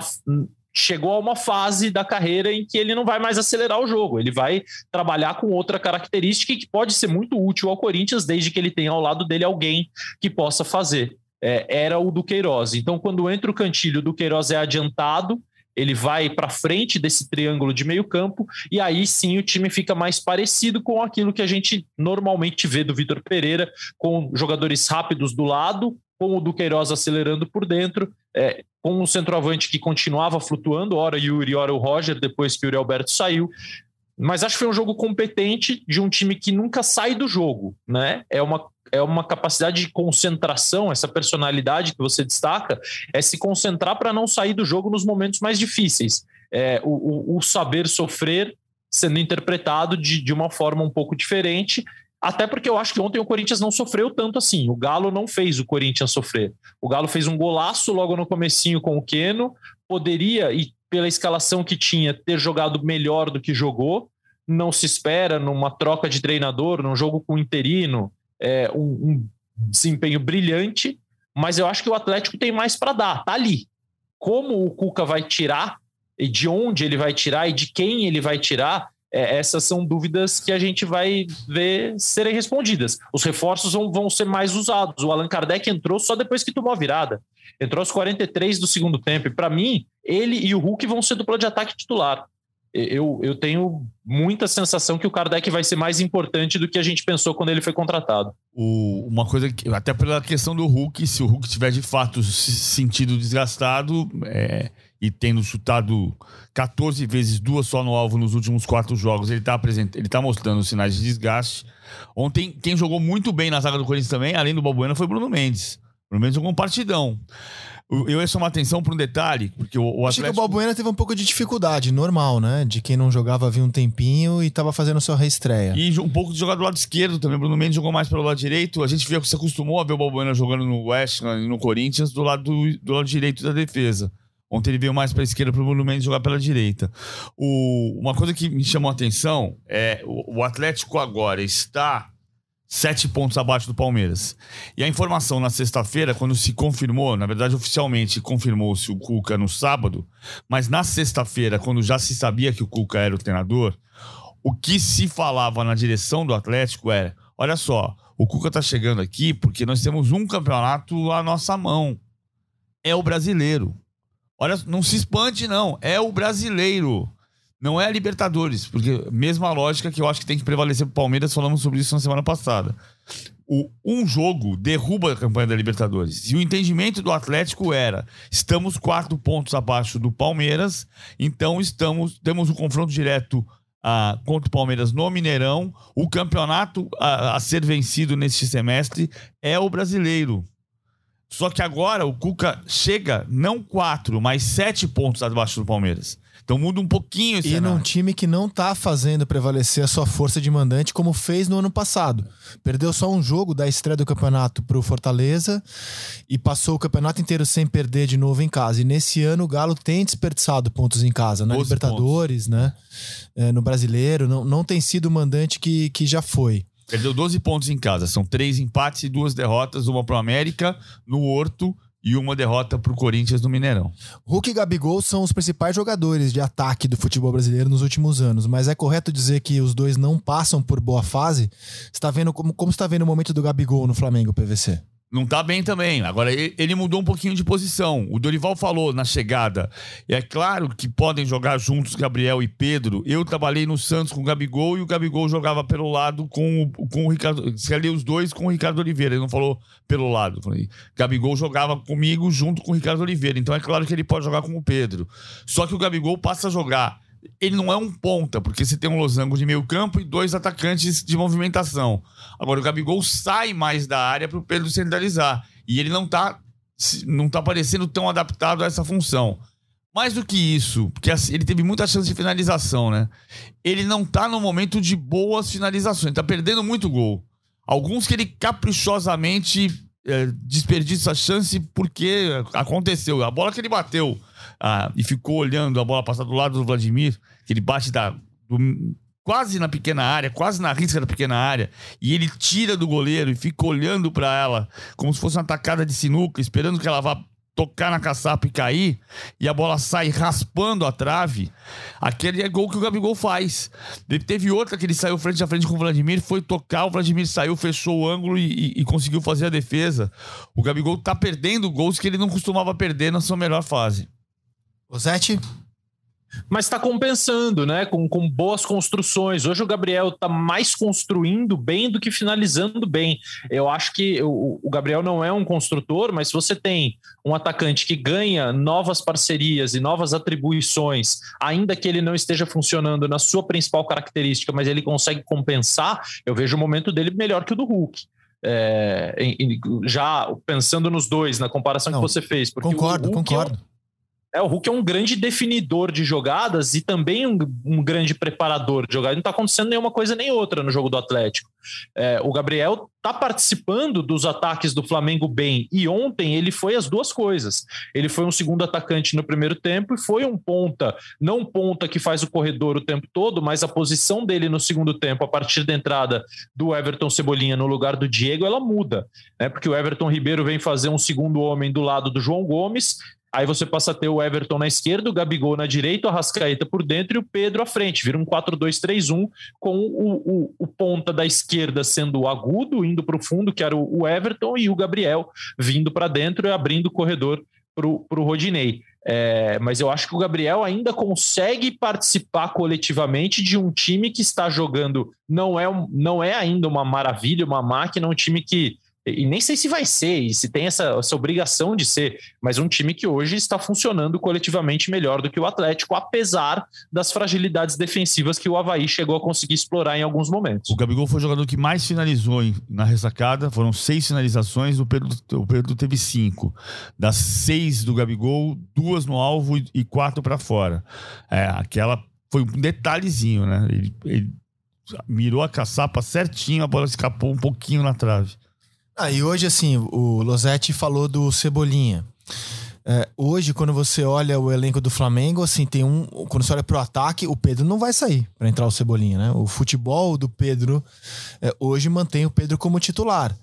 Speaker 3: chegou a uma fase da carreira em que ele não vai mais acelerar o jogo, ele vai trabalhar com outra característica que pode ser muito útil ao Corinthians, desde que ele tenha ao lado dele alguém que possa fazer. É, era o do Queiroz. Então, quando entra o Cantilho, o do Queiroz é adiantado, ele vai para frente desse triângulo de meio campo e aí sim o time fica mais parecido com aquilo que a gente normalmente vê do Vitor Pereira, com jogadores rápidos do lado, com o Duqueiroz acelerando por dentro, é, com um centroavante que continuava flutuando, ora Yuri, ora o Roger, depois que o Yuri Alberto saiu. Mas acho que foi um jogo competente de um time que nunca sai do jogo, né? É uma, é uma capacidade de concentração, essa personalidade que você destaca, é se concentrar para não sair do jogo nos momentos mais difíceis. É, o, o, o saber sofrer sendo interpretado de, de uma forma um pouco diferente. Até porque eu acho que ontem o Corinthians não sofreu tanto assim. O Galo não fez o Corinthians sofrer. O Galo fez um golaço logo no comecinho com o Queno. Poderia, e pela escalação que tinha, ter jogado melhor do que jogou. Não se espera numa troca de treinador, num jogo com interino, é, um, um desempenho brilhante. Mas eu acho que o Atlético tem mais para dar. Tá ali. Como o Cuca vai tirar, e de onde ele vai tirar, e de quem ele vai tirar, é, essas são dúvidas que a gente vai ver serem respondidas. Os reforços vão, vão ser mais usados. O Allan Kardec entrou só depois que tomou a virada. Entrou aos 43 do segundo tempo. E para mim, ele e o Hulk vão ser dupla de ataque titular. Eu, eu tenho muita sensação que o Kardec vai ser mais importante do que a gente pensou quando ele foi contratado.
Speaker 2: O, uma coisa que, até pela questão do Hulk, se o Hulk tiver de fato sentido desgastado, é, e tendo chutado 14 vezes, duas só no alvo nos últimos quatro jogos, ele está apresent... ele tá mostrando sinais de desgaste. Ontem, quem jogou muito bem na zaga do Corinthians também, além do Balbuena, foi Bruno Mendes. Bruno Mendes jogou um partidão. Eu ia chamar atenção para um detalhe, porque o, o Atlético... Acho que o
Speaker 1: Balbuena teve um pouco de dificuldade, normal, né? De quem não jogava havia um tempinho e estava fazendo sua reestreia.
Speaker 2: E um pouco de jogar do lado esquerdo também. Bruno Mendes jogou mais pelo lado direito. A gente que se acostumou a ver o Balbuena jogando no West e no Corinthians do lado, do, do lado direito da defesa. Ontem ele veio mais para a esquerda para o Mendes jogar pela direita. O, uma coisa que me chamou a atenção é o, o Atlético agora está sete pontos abaixo do Palmeiras. E a informação na sexta-feira, quando se confirmou, na verdade oficialmente confirmou-se o Cuca no sábado, mas na sexta-feira, quando já se sabia que o Cuca era o treinador, o que se falava na direção do Atlético era: olha só, o Cuca está chegando aqui porque nós temos um campeonato à nossa mão. É o brasileiro. Olha, não se espante, não. É o brasileiro. Não é a Libertadores. Porque, mesma lógica que eu acho que tem que prevalecer pro Palmeiras, falamos sobre isso na semana passada. O, um jogo derruba a campanha da Libertadores. E o entendimento do Atlético era: estamos quatro pontos abaixo do Palmeiras, então estamos temos um confronto direto ah, contra o Palmeiras no Mineirão. O campeonato a, a ser vencido neste semestre é o brasileiro. Só que agora o Cuca chega não quatro, mas sete pontos abaixo do Palmeiras. Então muda um pouquinho esse
Speaker 1: E cenário. num time que não tá fazendo prevalecer a sua força de mandante como fez no ano passado. Perdeu só um jogo da estreia do campeonato pro Fortaleza e passou o campeonato inteiro sem perder de novo em casa. E nesse ano o Galo tem desperdiçado pontos em casa, na Libertadores, pontos. né? É, no Brasileiro. Não, não tem sido o mandante que, que já foi.
Speaker 2: Perdeu 12 pontos em casa. São três empates e duas derrotas, uma pro América, no Horto, e uma derrota para o Corinthians no Mineirão.
Speaker 1: Hulk e Gabigol são os principais jogadores de ataque do futebol brasileiro nos últimos anos, mas é correto dizer que os dois não passam por boa fase? Está vendo como, como está vendo o momento do Gabigol no Flamengo, PVC?
Speaker 2: Não tá bem também. Agora, ele mudou um pouquinho de posição. O Dorival falou na chegada. É claro que podem jogar juntos Gabriel e Pedro. Eu trabalhei no Santos com o Gabigol e o Gabigol jogava pelo lado com, o, com o Ricardo. Escalei os dois com o Ricardo Oliveira. Ele não falou pelo lado. Falei, Gabigol jogava comigo junto com o Ricardo Oliveira. Então é claro que ele pode jogar com o Pedro. Só que o Gabigol passa a jogar ele não é um ponta, porque você tem um losango de meio campo e dois atacantes de movimentação. Agora, o Gabigol sai mais da área para o Pedro centralizar. E ele não está não tá parecendo tão adaptado a essa função. Mais do que isso, porque assim, ele teve muita chance de finalização, né? Ele não tá no momento de boas finalizações, tá perdendo muito gol. Alguns que ele caprichosamente é, desperdiça a chance porque aconteceu. A bola que ele bateu ah, e ficou olhando a bola passar do lado do Vladimir, que ele bate da, do, quase na pequena área, quase na risca da pequena área, e ele tira do goleiro e fica olhando para ela como se fosse uma tacada de sinuca, esperando que ela vá tocar na caçapa e cair, e a bola sai raspando a trave, aquele é gol que o Gabigol faz. Ele teve outra que ele saiu frente a frente com o Vladimir, foi tocar, o Vladimir saiu, fechou o ângulo e, e, e conseguiu fazer a defesa. O Gabigol tá perdendo gols que ele não costumava perder na sua melhor fase.
Speaker 1: Rosete?
Speaker 3: Mas está compensando, né? Com, com boas construções. Hoje o Gabriel está mais construindo bem do que finalizando bem. Eu acho que o, o, Gabriel não é um construtor, mas se você tem um atacante que ganha novas parcerias e novas atribuições, ainda que ele não esteja funcionando na sua principal característica, mas ele consegue compensar, eu vejo o momento dele melhor que o do Hulk. É, já pensando nos dois, na comparação não, que você fez.
Speaker 1: concordo,
Speaker 3: o
Speaker 1: Hulk concordo.
Speaker 3: É É, o Hulk é um grande definidor de jogadas e também um, um grande preparador de jogadas. Não está acontecendo nenhuma coisa nem outra no jogo do Atlético. É, o Gabriel está participando dos ataques do Flamengo bem e ontem ele foi as duas coisas. Ele foi um segundo atacante no primeiro tempo e foi um ponta, não ponta que faz o corredor o tempo todo, mas a posição dele no segundo tempo, a partir da entrada do Everton Cebolinha no lugar do Diego, ela muda, né? Porque o Everton Ribeiro vem fazer um segundo homem do lado do João Gomes Aí você passa a ter o Everton na esquerda, o Gabigol na direita, o Arrascaeta por dentro e o Pedro à frente. Vira um 4-2-3-1 com o, o, o, ponta da esquerda sendo agudo, indo para o fundo, que era o, o, Everton, e o Gabriel vindo para dentro e abrindo o corredor para o Rodinei. É, mas eu acho que o Gabriel ainda consegue participar coletivamente de um time que está jogando. Não é, não é ainda uma maravilha, uma máquina, um time que e nem sei se vai ser, e se tem essa, essa obrigação de ser, mas um time que hoje está funcionando coletivamente melhor do que o Atlético, apesar das fragilidades defensivas que o Havaí chegou a conseguir explorar em alguns momentos.
Speaker 2: O Gabigol foi o jogador que mais finalizou na ressacada, foram seis finalizações, o Pedro, o Pedro teve cinco. Das seis do Gabigol, duas no alvo e quatro para fora. É, aquela foi um detalhezinho, né? Ele, ele mirou a caçapa certinho, a bola escapou um pouquinho na trave.
Speaker 1: Ah, e hoje, assim, o Losetti falou do Cebolinha. É, hoje, quando você olha o elenco do Flamengo, assim, tem um. Quando você olha pro ataque, o Pedro não vai sair para entrar o Cebolinha, né? O futebol do Pedro é, hoje mantém o Pedro como titular.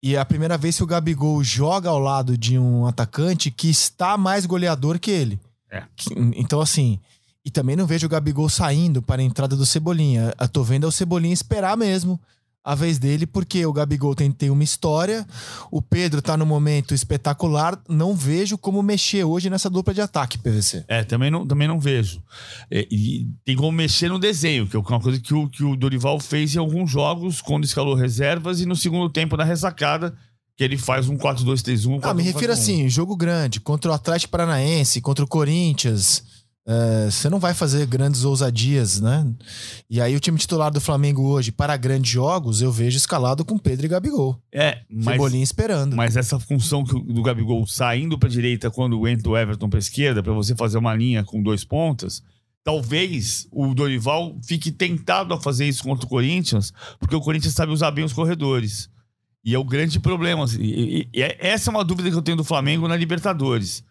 Speaker 1: E é a primeira vez que o Gabigol joga ao lado de um atacante que está mais goleador que ele. É. Então, assim. E também não vejo o Gabigol saindo para a entrada do Cebolinha. Eu tô vendo o Cebolinha esperar mesmo a vez dele, porque o Gabigol tem, tem uma história, o Pedro tá no momento espetacular. Não vejo como mexer hoje nessa dupla de ataque, PVC.
Speaker 2: É, também não, também não vejo. É, e tem como mexer no desenho, que é uma coisa que o, que o Dorival fez em alguns jogos, quando escalou reservas, e no segundo tempo, na ressacada, que ele faz um 4-2-3-1.
Speaker 1: Ah, me refiro assim, jogo grande, contra o Atlético Paranaense, contra o Corinthians. É, você não vai fazer grandes ousadias, né? E aí o time titular do Flamengo hoje, para grandes jogos, eu vejo escalado com Pedro e Gabigol.
Speaker 2: É, mas,
Speaker 1: Cebolinha esperando.
Speaker 2: Mas essa função do Gabigol saindo para direita quando entra o Everton para esquerda, para você fazer uma linha com dois pontas, talvez o Dorival fique tentado a fazer isso contra o Corinthians, porque o Corinthians sabe usar bem os corredores. E é o grande problema. Assim, e, e, e é, essa é uma dúvida que eu tenho do Flamengo na Libertadores.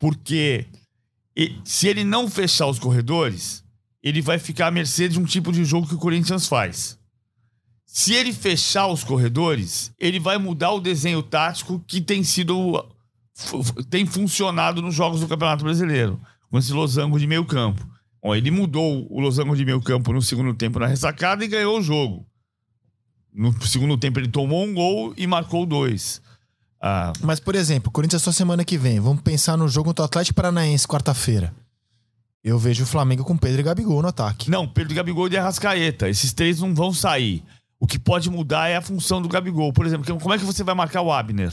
Speaker 2: Porque e, se ele não fechar os corredores, ele vai ficar à mercê de um tipo de jogo que o Corinthians faz. Se ele fechar os corredores, ele vai mudar o desenho tático que tem sido tem funcionado nos jogos do Campeonato Brasileiro, com esse losango de meio campo. Bom, ele mudou o losango de meio campo no segundo tempo na ressacada e ganhou o jogo. No segundo tempo ele tomou um gol e marcou dois.
Speaker 1: Ah. Mas, por exemplo, Corinthians só semana que vem. Vamos pensar no jogo contra o Atlético Paranaense, quarta-feira. Eu vejo o Flamengo com Pedro e Gabigol no ataque.
Speaker 2: Não, Pedro e Gabigol e Arrascaeta. Esses três não vão sair. O que pode mudar é a função do Gabigol. Por exemplo, como é que você vai marcar o Abner?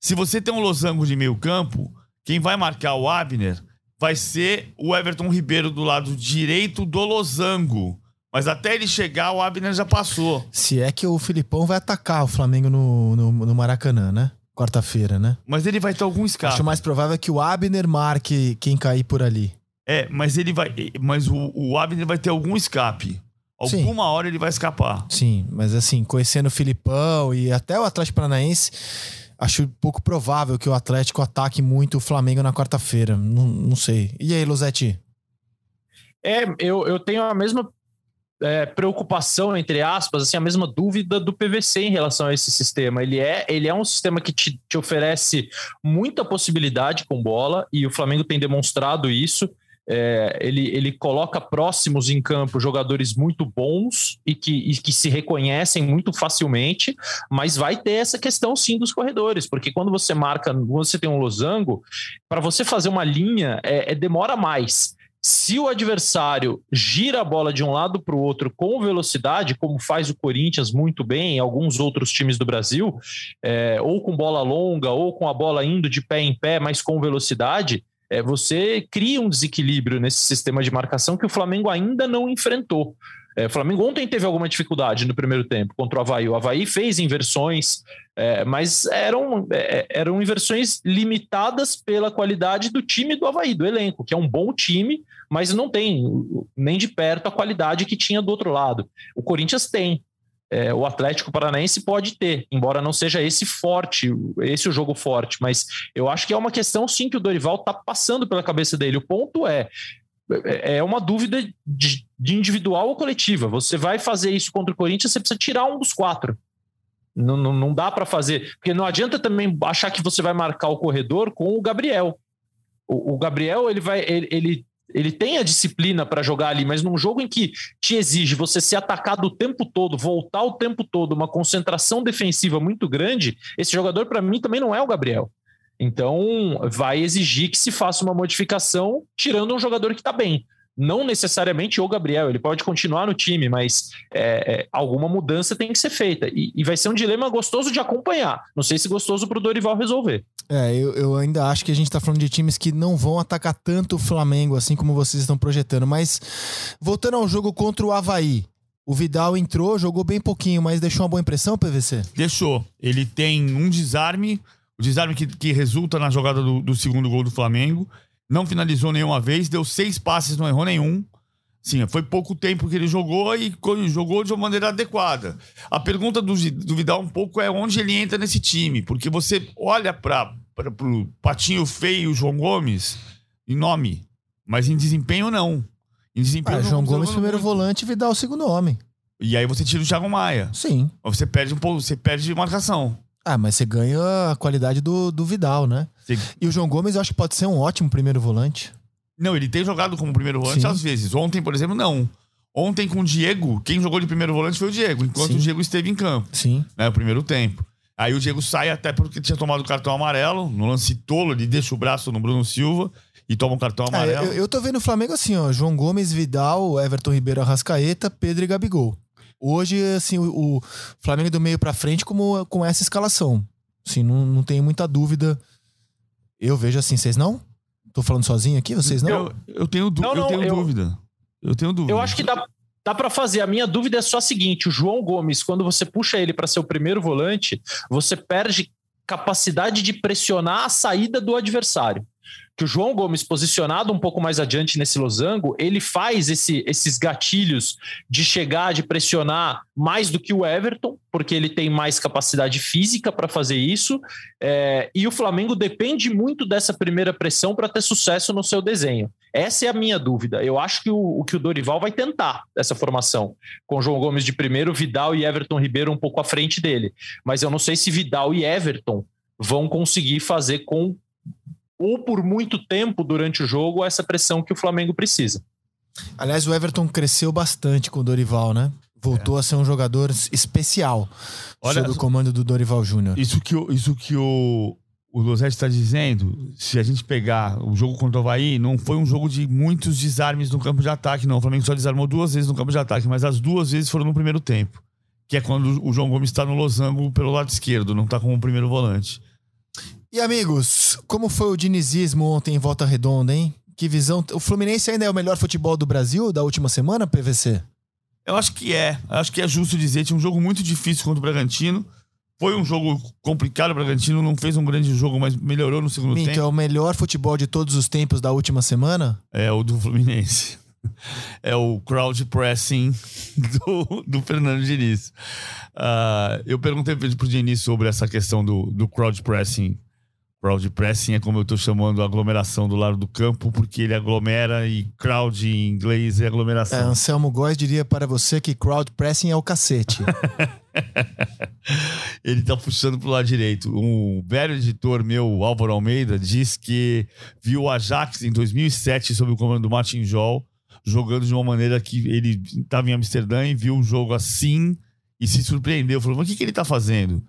Speaker 2: Se você tem um losango de meio campo, quem vai marcar o Abner vai ser o Everton Ribeiro do lado direito do losango. Mas até ele chegar, o Abner já passou.
Speaker 1: Se é que o Filipão vai atacar o Flamengo no, no, no Maracanã, né? Quarta-feira, né?
Speaker 2: Mas ele vai ter algum escape.
Speaker 1: Acho mais provável que o Abner marque quem cair por ali.
Speaker 2: É, mas ele vai. Mas o, o Abner vai ter algum escape. Alguma Sim. hora ele vai escapar.
Speaker 1: Sim, mas assim, conhecendo o Filipão e até o Atlético Paranaense, acho pouco provável que o Atlético ataque muito o Flamengo na quarta-feira. Não, não sei. E aí, Luzetti?
Speaker 3: É, eu, eu tenho a mesma é, preocupação, entre aspas, assim, a mesma dúvida do PVC em relação a esse sistema. Ele é, ele é um sistema que te, te oferece muita possibilidade com bola e o Flamengo tem demonstrado isso. É, ele, ele coloca próximos em campo jogadores muito bons e que, e que se reconhecem muito facilmente, mas vai ter essa questão sim dos corredores, porque quando você marca, quando você tem um losango, para você fazer uma linha é, é demora mais. Se o adversário gira a bola de um lado para o outro com velocidade, como faz o Corinthians muito bem, alguns outros times do Brasil, é, ou com bola longa, ou com a bola indo de pé em pé, mas com velocidade, é, você cria um desequilíbrio nesse sistema de marcação que o Flamengo ainda não enfrentou. É, o Flamengo ontem teve alguma dificuldade no primeiro tempo contra o Havaí. O Havaí fez inversões, é, mas eram, é, eram inversões limitadas pela qualidade do time do Havaí, do elenco, que é um bom time, mas não tem nem de perto a qualidade que tinha do outro lado. O Corinthians tem. É, o Atlético Paranaense pode ter, embora não seja esse forte, esse o jogo forte, mas eu acho que é uma questão sim que o Dorival está passando pela cabeça dele. O ponto é, é, é uma dúvida de, de, individual ou coletiva. Você vai fazer isso contra o Corinthians, você precisa tirar um dos quatro. Não, não, não dá para fazer, porque não adianta também achar que você vai marcar o corredor com o Gabriel. O, o Gabriel ele vai, ele, ele, ele tem a disciplina para jogar ali, mas num jogo em que te exige você ser atacado o tempo todo, voltar o tempo todo, uma concentração defensiva muito grande, esse jogador para mim também não é o Gabriel. Então, vai exigir que se faça uma modificação tirando um jogador que está bem. Não necessariamente o Gabriel, ele pode continuar no time, mas é, é, alguma mudança tem que ser feita. E, e, vai ser um dilema gostoso de acompanhar. Não sei se gostoso para o Dorival resolver.
Speaker 1: É, eu, eu ainda acho que a gente está falando de times que não vão atacar tanto o Flamengo, assim como vocês estão projetando. Mas voltando ao jogo contra o Havaí, o Vidal entrou, jogou bem pouquinho, mas deixou uma boa impressão, PVC?
Speaker 2: Deixou. Ele tem um desarme o desarme que, que resulta na jogada do, do, segundo gol do Flamengo. Não finalizou nenhuma vez, deu seis passes, não errou nenhum. Sim, foi pouco tempo que ele jogou e jogou de uma maneira adequada. A pergunta do, do Vidal um pouco é onde ele entra nesse time, porque você olha para o patinho feio João Gomes em nome, mas em desempenho não. Em desempenho
Speaker 1: ah,
Speaker 2: não,
Speaker 1: João Gomes primeiro muito. volante e Vidal segundo homem.
Speaker 2: E aí você tira o Thiago Maia.
Speaker 1: Sim.
Speaker 2: Você perde um pouco, você perde marcação.
Speaker 1: Ah, mas você ganha a qualidade do, do Vidal, né? Sim. E o João Gomes eu acho que pode ser um ótimo primeiro volante.
Speaker 2: Não, ele tem jogado como primeiro volante Sim. às vezes. Ontem, por exemplo, não. Ontem com o Diego, quem jogou de primeiro volante foi o Diego, enquanto Sim. o Diego esteve em campo.
Speaker 1: Sim.
Speaker 2: Né, o primeiro tempo. Aí o Diego sai até porque tinha tomado o cartão amarelo, no lance tolo, ele deixa o braço no Bruno Silva e toma o um cartão é, amarelo.
Speaker 1: É, eu, eu tô vendo o Flamengo assim, ó, João Gomes, Vidal, Everton Ribeiro, Arrascaeta, Pedro e Gabigol. Hoje, assim, o, o Flamengo do meio para frente como, com essa escalação. Assim, não, não tenho muita dúvida. Eu vejo assim, vocês não? Tô falando sozinho aqui, vocês não?
Speaker 2: Eu, eu tenho, não, não, eu tenho eu, dúvida. Eu tenho dúvida.
Speaker 3: Eu acho que dá, dá para fazer. A minha dúvida é só a seguinte: o João Gomes, quando você puxa ele para ser o primeiro volante, você perde capacidade de pressionar a saída do adversário que o João Gomes, posicionado um pouco mais adiante nesse losango, ele faz esse, esses gatilhos de chegar, de pressionar mais do que o Everton, porque ele tem mais capacidade física para fazer isso. É, e o Flamengo depende muito dessa primeira pressão para ter sucesso no seu desenho. Essa é a minha dúvida. Eu acho que o, o, que o Dorival vai tentar essa formação, com João Gomes de primeiro, Vidal e Everton Ribeiro um pouco à frente dele. Mas eu não sei se Vidal e Everton vão conseguir fazer com ou por muito tempo durante o jogo essa pressão que o Flamengo precisa.
Speaker 1: Aliás, o Everton cresceu bastante com o Dorival, né? Voltou é. a ser um jogador especial Olha, sob o comando do Dorival Júnior.
Speaker 2: Isso que, o, isso que o, o Losetti está dizendo, se a gente pegar o jogo contra o Havaí, não foi um jogo de muitos desarmes no campo de ataque, não. O Flamengo só desarmou duas vezes no campo de ataque, mas as duas vezes foram no primeiro tempo. Que é quando o João Gomes está no losango pelo lado esquerdo, não está como primeiro volante.
Speaker 1: E amigos, como foi o dinizismo ontem em Volta Redonda, hein? Que visão. O Fluminense ainda é o melhor futebol do Brasil da última semana, PVC?
Speaker 2: Eu acho que é. Eu acho que é justo dizer. Tinha um jogo muito difícil contra o Bragantino. Foi um jogo complicado. O Bragantino não fez um grande jogo, mas melhorou no segundo Minto, tempo.
Speaker 1: é o melhor futebol de todos os tempos da última semana?
Speaker 2: É o do Fluminense. <laughs> É o crowd pressing <laughs> do, do Fernando Diniz. Uh, eu perguntei pro Diniz sobre essa questão do, do crowd pressing Crowd pressing é como eu estou chamando a aglomeração do lado do campo, porque ele aglomera e crowd em inglês é aglomeração. É,
Speaker 1: Anselmo Góes diria para você que crowd pressing é o cacete. <laughs>
Speaker 2: ele está puxando para o lado direito. Um velho editor meu, Álvaro Almeida, diz que viu o Ajax em 2007 sob o comando do Martin Jol, jogando de uma maneira que ele estava em Amsterdã e viu o jogo assim e se surpreendeu. Falou, mas o que, que ele está fazendo?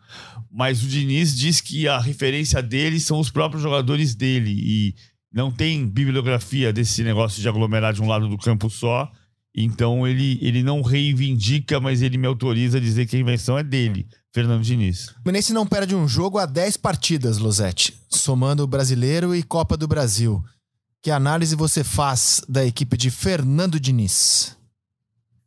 Speaker 2: Mas o Diniz diz que a referência dele são os próprios jogadores dele e não tem bibliografia desse negócio de aglomerar de um lado do campo só. Então ele, ele não reivindica, mas ele me autoriza a dizer que a invenção é dele, Fernando Diniz.
Speaker 1: O Fluminense não perde um jogo a 10 partidas, Losetti, somando o Brasileiro e Copa do Brasil. Que análise você faz da equipe de Fernando Diniz?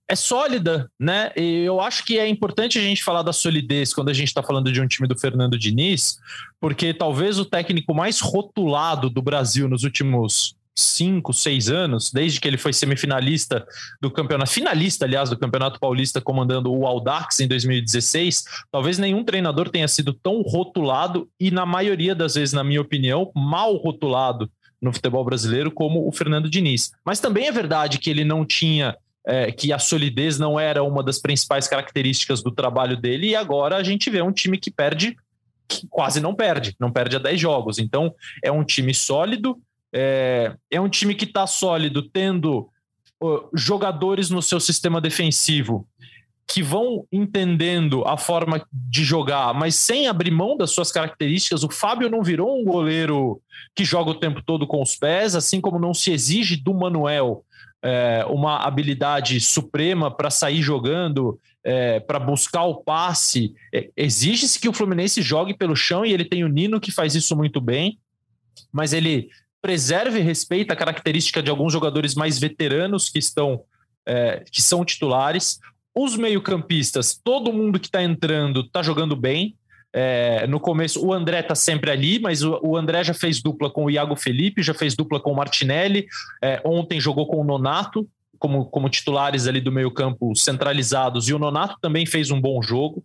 Speaker 3: É sólida, né? E eu acho que é importante a gente falar da solidez quando a gente está falando de um time do Fernando Diniz, porque talvez o técnico mais rotulado do Brasil nos últimos cinco, seis anos, desde que ele foi semifinalista do campeonato, finalista, aliás, do Campeonato Paulista, comandando o Aldax em 2016, talvez nenhum treinador tenha sido tão rotulado e, na maioria das vezes, na minha opinião, mal rotulado no futebol brasileiro como o Fernando Diniz. Mas também é verdade que ele não tinha é, que a solidez não era uma das principais características do trabalho dele, e agora a gente vê um time que perde, que quase não perde, não perde a 10 jogos. Então é um time sólido, é, é um time que está sólido, tendo uh, jogadores no seu sistema defensivo que vão entendendo a forma de jogar, mas sem abrir mão das suas características. O Fábio não virou um goleiro que joga o tempo todo com os pés, assim como não se exige do Manuel é, uma habilidade suprema para sair jogando, é, para buscar o passe. É, Exige-se que o Fluminense jogue pelo chão e ele tem o Nino que faz isso muito bem, mas ele preserve e respeita a característica de alguns jogadores mais veteranos que estão é, que são titulares. Os meio-campistas, todo mundo que está entrando está jogando bem. É, no começo, o André está sempre ali, mas o, o, André já fez dupla com o Iago Felipe, já fez dupla com o Martinelli. É, ontem jogou com o Nonato, como, como titulares ali do meio-campo centralizados, e o Nonato também fez um bom jogo.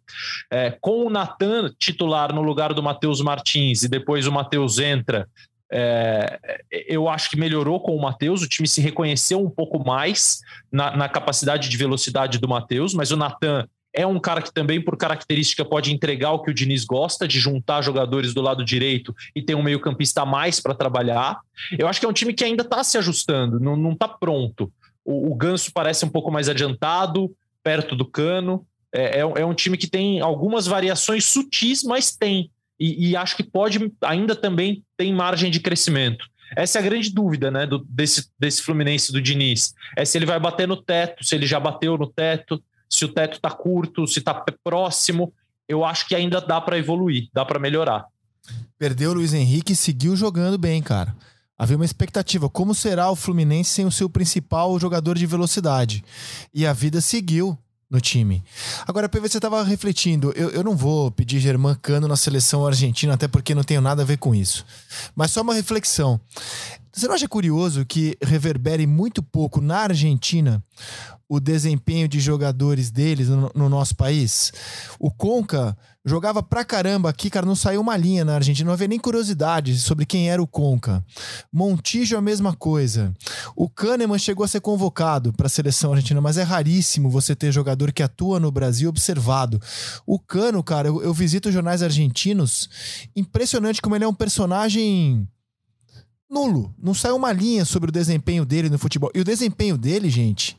Speaker 3: É, com o Natan titular no lugar do Matheus Martins, e depois o Matheus entra, é, eu acho que melhorou com o Matheus, o time se reconheceu um pouco mais na, na capacidade de velocidade do Matheus, mas o Natan é um cara que também, por característica, pode entregar o que o Diniz gosta, de juntar jogadores do lado direito e ter um meio-campista a mais para trabalhar. Eu acho que é um time que ainda está se ajustando, não está pronto. O, o Ganso parece um pouco mais adiantado, perto do cano. É, é, é um time que tem algumas variações sutis, mas tem e, e, acho que pode ainda também tem margem de crescimento. Essa é a grande dúvida né, do, desse, desse Fluminense do Diniz. É se ele vai bater no teto, se ele já bateu no teto, se o teto está curto, se está próximo. Eu acho que ainda dá para evoluir, dá para melhorar.
Speaker 1: Perdeu o Luiz Henrique e seguiu jogando bem, cara. Havia uma expectativa. Como será o Fluminense sem o seu principal jogador de velocidade? E a vida seguiu no time. Agora, PV, você estava refletindo. Eu, eu não vou pedir Germán Cano na seleção argentina, até porque não tenho nada a ver com isso. Mas só uma reflexão. Você não acha curioso que reverbere muito pouco na Argentina o desempenho de jogadores deles no, no nosso país? O Conca jogava pra caramba aqui, cara, não saiu uma linha na Argentina, não havia nem curiosidade sobre quem era o Conca. Montijo, a mesma coisa. O Kahneman chegou a ser convocado para a seleção argentina, mas é raríssimo você ter jogador que atua no Brasil observado. O Cano, cara, eu, eu visito jornais argentinos, impressionante como ele é um personagem nulo. Não saiu uma linha sobre o desempenho dele no futebol. E o desempenho dele, gente,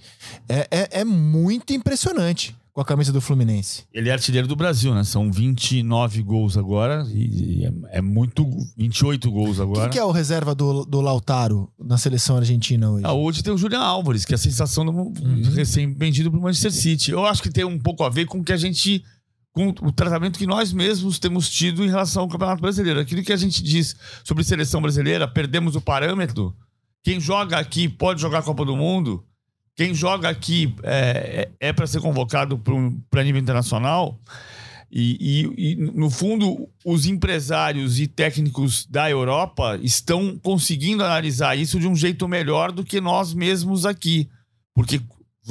Speaker 1: é, é, é muito impressionante com a camisa do Fluminense.
Speaker 2: Ele é artilheiro do Brasil, né? São 29 gols agora e, é, é, muito 28 gols agora.
Speaker 1: Quem que é o reserva do, do Lautaro na seleção argentina hoje?
Speaker 2: Ah, hoje tem o Julian Álvares, que é a sensação do uhum. recém-vendido para o Manchester City. Eu acho que tem um pouco a ver com o que a gente com o tratamento que nós mesmos temos tido em relação ao Campeonato Brasileiro. Aquilo que a gente diz sobre seleção brasileira, perdemos o parâmetro. Quem joga aqui pode jogar a Copa do Mundo quem joga aqui é, é, é para ser convocado para nível internacional. E, e, e, no fundo, os empresários e técnicos da Europa estão conseguindo analisar isso de um jeito melhor do que nós mesmos aqui. Porque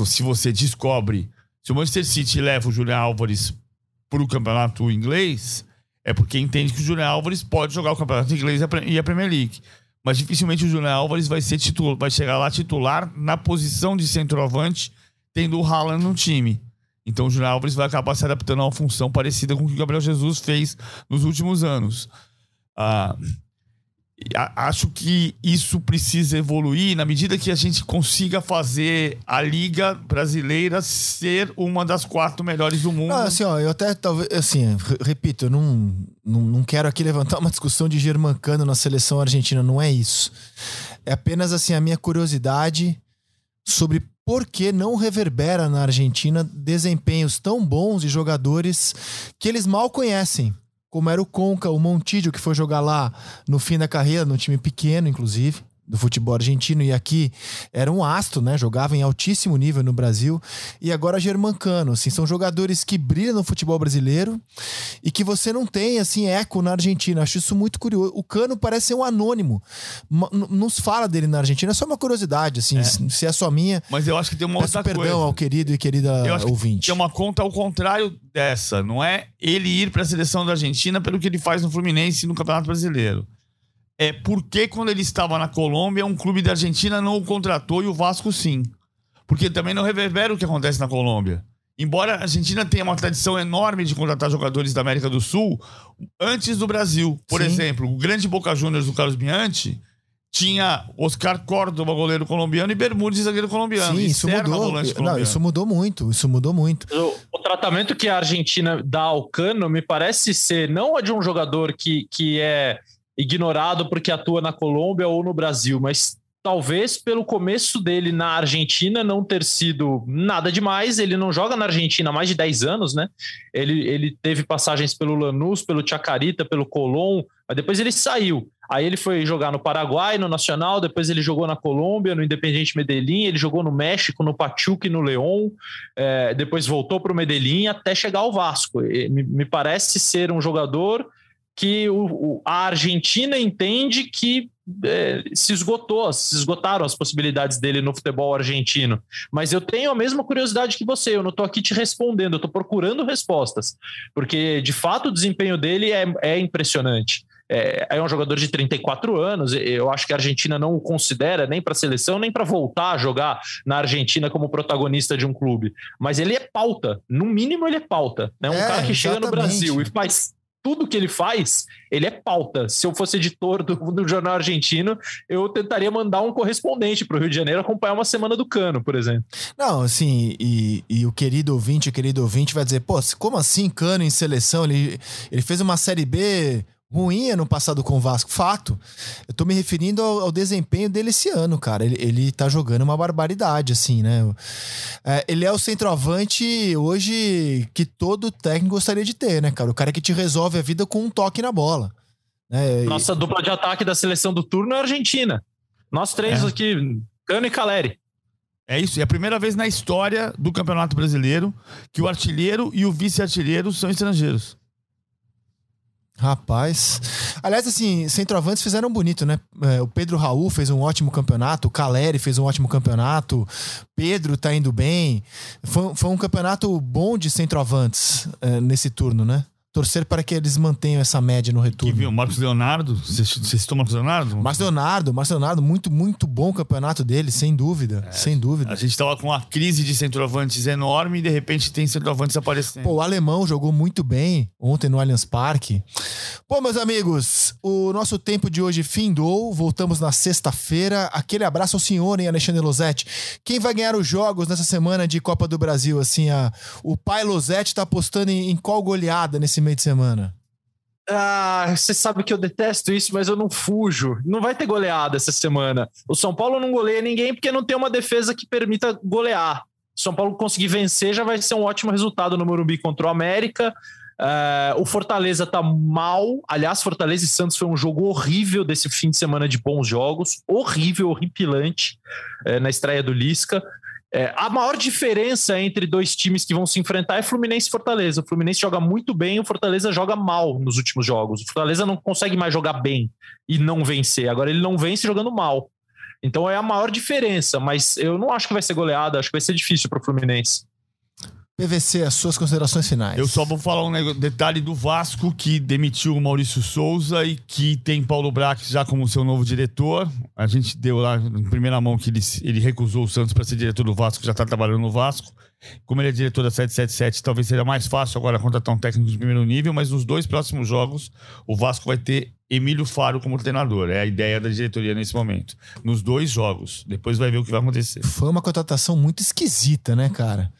Speaker 2: se você descobre, se o Manchester City leva o Julian Álvares para o campeonato inglês, é porque entende que o Julian Álvares pode jogar o campeonato inglês e a Premier League mas dificilmente o Julian Álvares vai ser titular, vai chegar lá titular na posição de centroavante, tendo o Haaland no time. Então o Julian Álvares vai acabar se adaptando a uma função parecida com o que o Gabriel Jesus fez nos últimos anos. Ah, acho que isso precisa evoluir na medida que a gente consiga fazer a Liga Brasileira ser uma das quatro melhores do mundo.
Speaker 1: Assim, ó, eu até talvez, assim, repito, eu não, não, não quero aqui levantar uma discussão de Germancano na seleção argentina, não é isso. É apenas assim a minha curiosidade sobre por que não reverbera na Argentina desempenhos tão bons de jogadores que eles mal conhecem como era o Conca, o Montijo, que foi jogar lá no fim da carreira, no time pequeno, inclusive, do futebol argentino e aqui era um astro, né? Jogava em altíssimo nível no Brasil e agora Germancano, assim, são jogadores que brilham no futebol brasileiro e que você não tem assim eco na Argentina. Acho isso muito curioso. O Cano parece ser um anônimo. Não se fala dele na Argentina, é só uma curiosidade, assim, é. se é só minha.
Speaker 2: Mas eu acho que tem uma
Speaker 1: outra
Speaker 2: perdão
Speaker 1: coisa. ao querido e querida ouvinte.
Speaker 2: Que tem uma conta ao contrário dessa, não é ele ir para a seleção da Argentina pelo que ele faz no Fluminense e no Campeonato Brasileiro é porque quando ele estava na Colômbia, um clube da Argentina não o contratou e o Vasco sim. Porque também não reverbera o que acontece na Colômbia. Embora a Argentina tenha uma tradição enorme de contratar jogadores da América do Sul, antes do Brasil. Por sim. exemplo, o grande Boca Juniors do Carlos Bianchi tinha Oscar Córdoba, goleiro colombiano, e Bermudes, zagueiro colombiano.
Speaker 1: Sim, isso mudou. Não, isso mudou muito. Isso mudou muito.
Speaker 3: O, o, tratamento que a Argentina dá ao Cano me parece ser não a de um jogador que, que é ignorado porque atua na Colômbia ou no Brasil, mas talvez pelo começo dele na Argentina não ter sido nada demais. Ele não joga na Argentina há mais de 10 anos, né? Ele, ele teve passagens pelo Lanús, pelo Chacarita, pelo Colón, mas depois ele saiu. Aí ele foi jogar no Paraguai, no Nacional, depois ele jogou na Colômbia, no Independiente Medellín, ele jogou no México, no Pachuca e no León, é, depois voltou para o Medellín até chegar ao Vasco. Me, me parece ser um jogador que o, o, a Argentina entende que é, se esgotou, se esgotaram as possibilidades dele no futebol argentino. Mas eu tenho a mesma curiosidade que você, eu não estou aqui te respondendo, eu estou procurando respostas, porque de fato o desempenho dele é, é impressionante. É, é, um jogador de 34 anos. Eu acho que a Argentina não o considera nem para a seleção, nem para voltar a jogar na Argentina como protagonista de um clube. Mas ele é pauta, no mínimo ele é pauta. Né? Um é, cara que chega no Brasil e faz tudo que ele faz, ele é pauta. Se eu fosse editor do, do jornal argentino, eu tentaria mandar um correspondente para o Rio de Janeiro acompanhar uma semana do Cano, por exemplo.
Speaker 1: Não, assim, e, e o querido ouvinte, o querido ouvinte vai dizer, pô, como assim Cano em seleção? Ele, ele fez uma Série B ruim ano passado com o Vasco. Fato. Eu tô me referindo ao, ao desempenho dele esse ano, cara. Ele, ele tá jogando uma barbaridade, assim, né? É, ele é o centroavante hoje que todo técnico gostaria de ter, né, cara? O cara que te resolve a vida com um toque na bola.
Speaker 3: Né? Nossa e... dupla de ataque da seleção do turno é a Argentina. Nós três é. aqui, Cano e Caleri.
Speaker 2: É isso, é a primeira vez na história do Campeonato Brasileiro que o artilheiro e o vice-artilheiro são estrangeiros.
Speaker 1: Rapaz. Aliás, assim, centroavantes fizeram bonito, né? É, o Pedro Raul fez um ótimo campeonato, o Caleri fez um ótimo campeonato, Pedro tá indo bem. Foi, foi um campeonato bom de centroavantes é, nesse turno, né? Torcer para que eles mantenham essa média no retorno.
Speaker 2: Que viu, Marcos Leonardo, você citou Marcos Leonardo?
Speaker 1: Marcos Leonardo, Marcos Leonardo, muito, muito bom o campeonato dele, sem dúvida, é, sem dúvida.
Speaker 2: A gente estava com uma crise de centroavantes enorme e de repente tem centroavantes aparecendo.
Speaker 1: Pô, o alemão jogou muito bem ontem no Allianz Parque. Pô, meus amigos, o nosso tempo de hoje findou, voltamos na sexta-feira. Aquele abraço ao senhor, hein, Alexandre Losetti. Quem vai ganhar os jogos nessa semana de Copa do Brasil? Assim, a, o pai Losetti tá apostando em, em qual goleada nesse meio de semana?
Speaker 3: Ah, você sabe que eu detesto isso, mas eu não fujo. Não vai ter goleada essa semana. O São Paulo não goleia ninguém porque não tem uma defesa que permita golear. São Paulo conseguir vencer, já vai ser um ótimo resultado no Morumbi contra o América. Uh, o Fortaleza tá mal. Aliás, Fortaleza e Santos foi um jogo horrível desse fim de semana de bons jogos. Horrível, horripilante uh, na estreia do Lisca. É, a maior diferença entre dois times que vão se enfrentar é Fluminense e Fortaleza. O Fluminense joga muito bem, o Fortaleza joga mal nos últimos jogos. O Fortaleza não consegue mais jogar bem e não vencer. Agora ele não vence jogando mal. Então é a maior diferença, mas eu não acho que vai ser goleada, acho que vai ser difícil para o Fluminense.
Speaker 1: PVC, as suas considerações finais.
Speaker 2: Eu só vou falar um detalhe do Vasco que demitiu o Maurício Souza e que tem Paulo Brax já como seu novo diretor. A gente deu lá em primeira mão que ele, ele recusou o Santos para ser diretor do Vasco, já está trabalhando no Vasco. Como ele é diretor da 777, talvez seja mais fácil agora contratar um técnico de primeiro nível, mas nos dois próximos jogos o Vasco vai ter Emílio Faro como treinador. É a ideia da diretoria nesse momento. Nos dois jogos. Depois vai ver o que vai acontecer.
Speaker 1: Foi uma contratação muito esquisita, né, cara?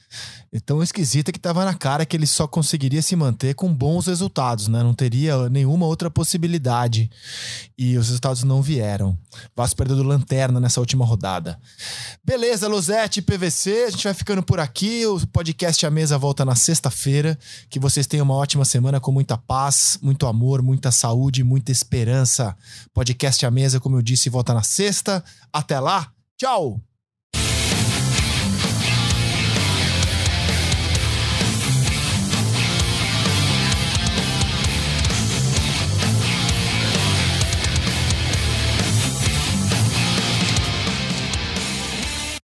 Speaker 1: É tão esquisita que estava na cara que ele só conseguiria se manter com bons resultados, né? Não teria nenhuma outra possibilidade. E os resultados não vieram. Vasco perdeu do Lanterna nessa última rodada. Beleza, Luzete, PVC, a gente vai ficando por aqui. O podcast A Mesa volta na sexta-feira. Que vocês tenham uma ótima semana com muita paz, muito amor, muita saúde, muita esperança. Podcast à mesa, como eu disse, volta na sexta. Até lá. Tchau!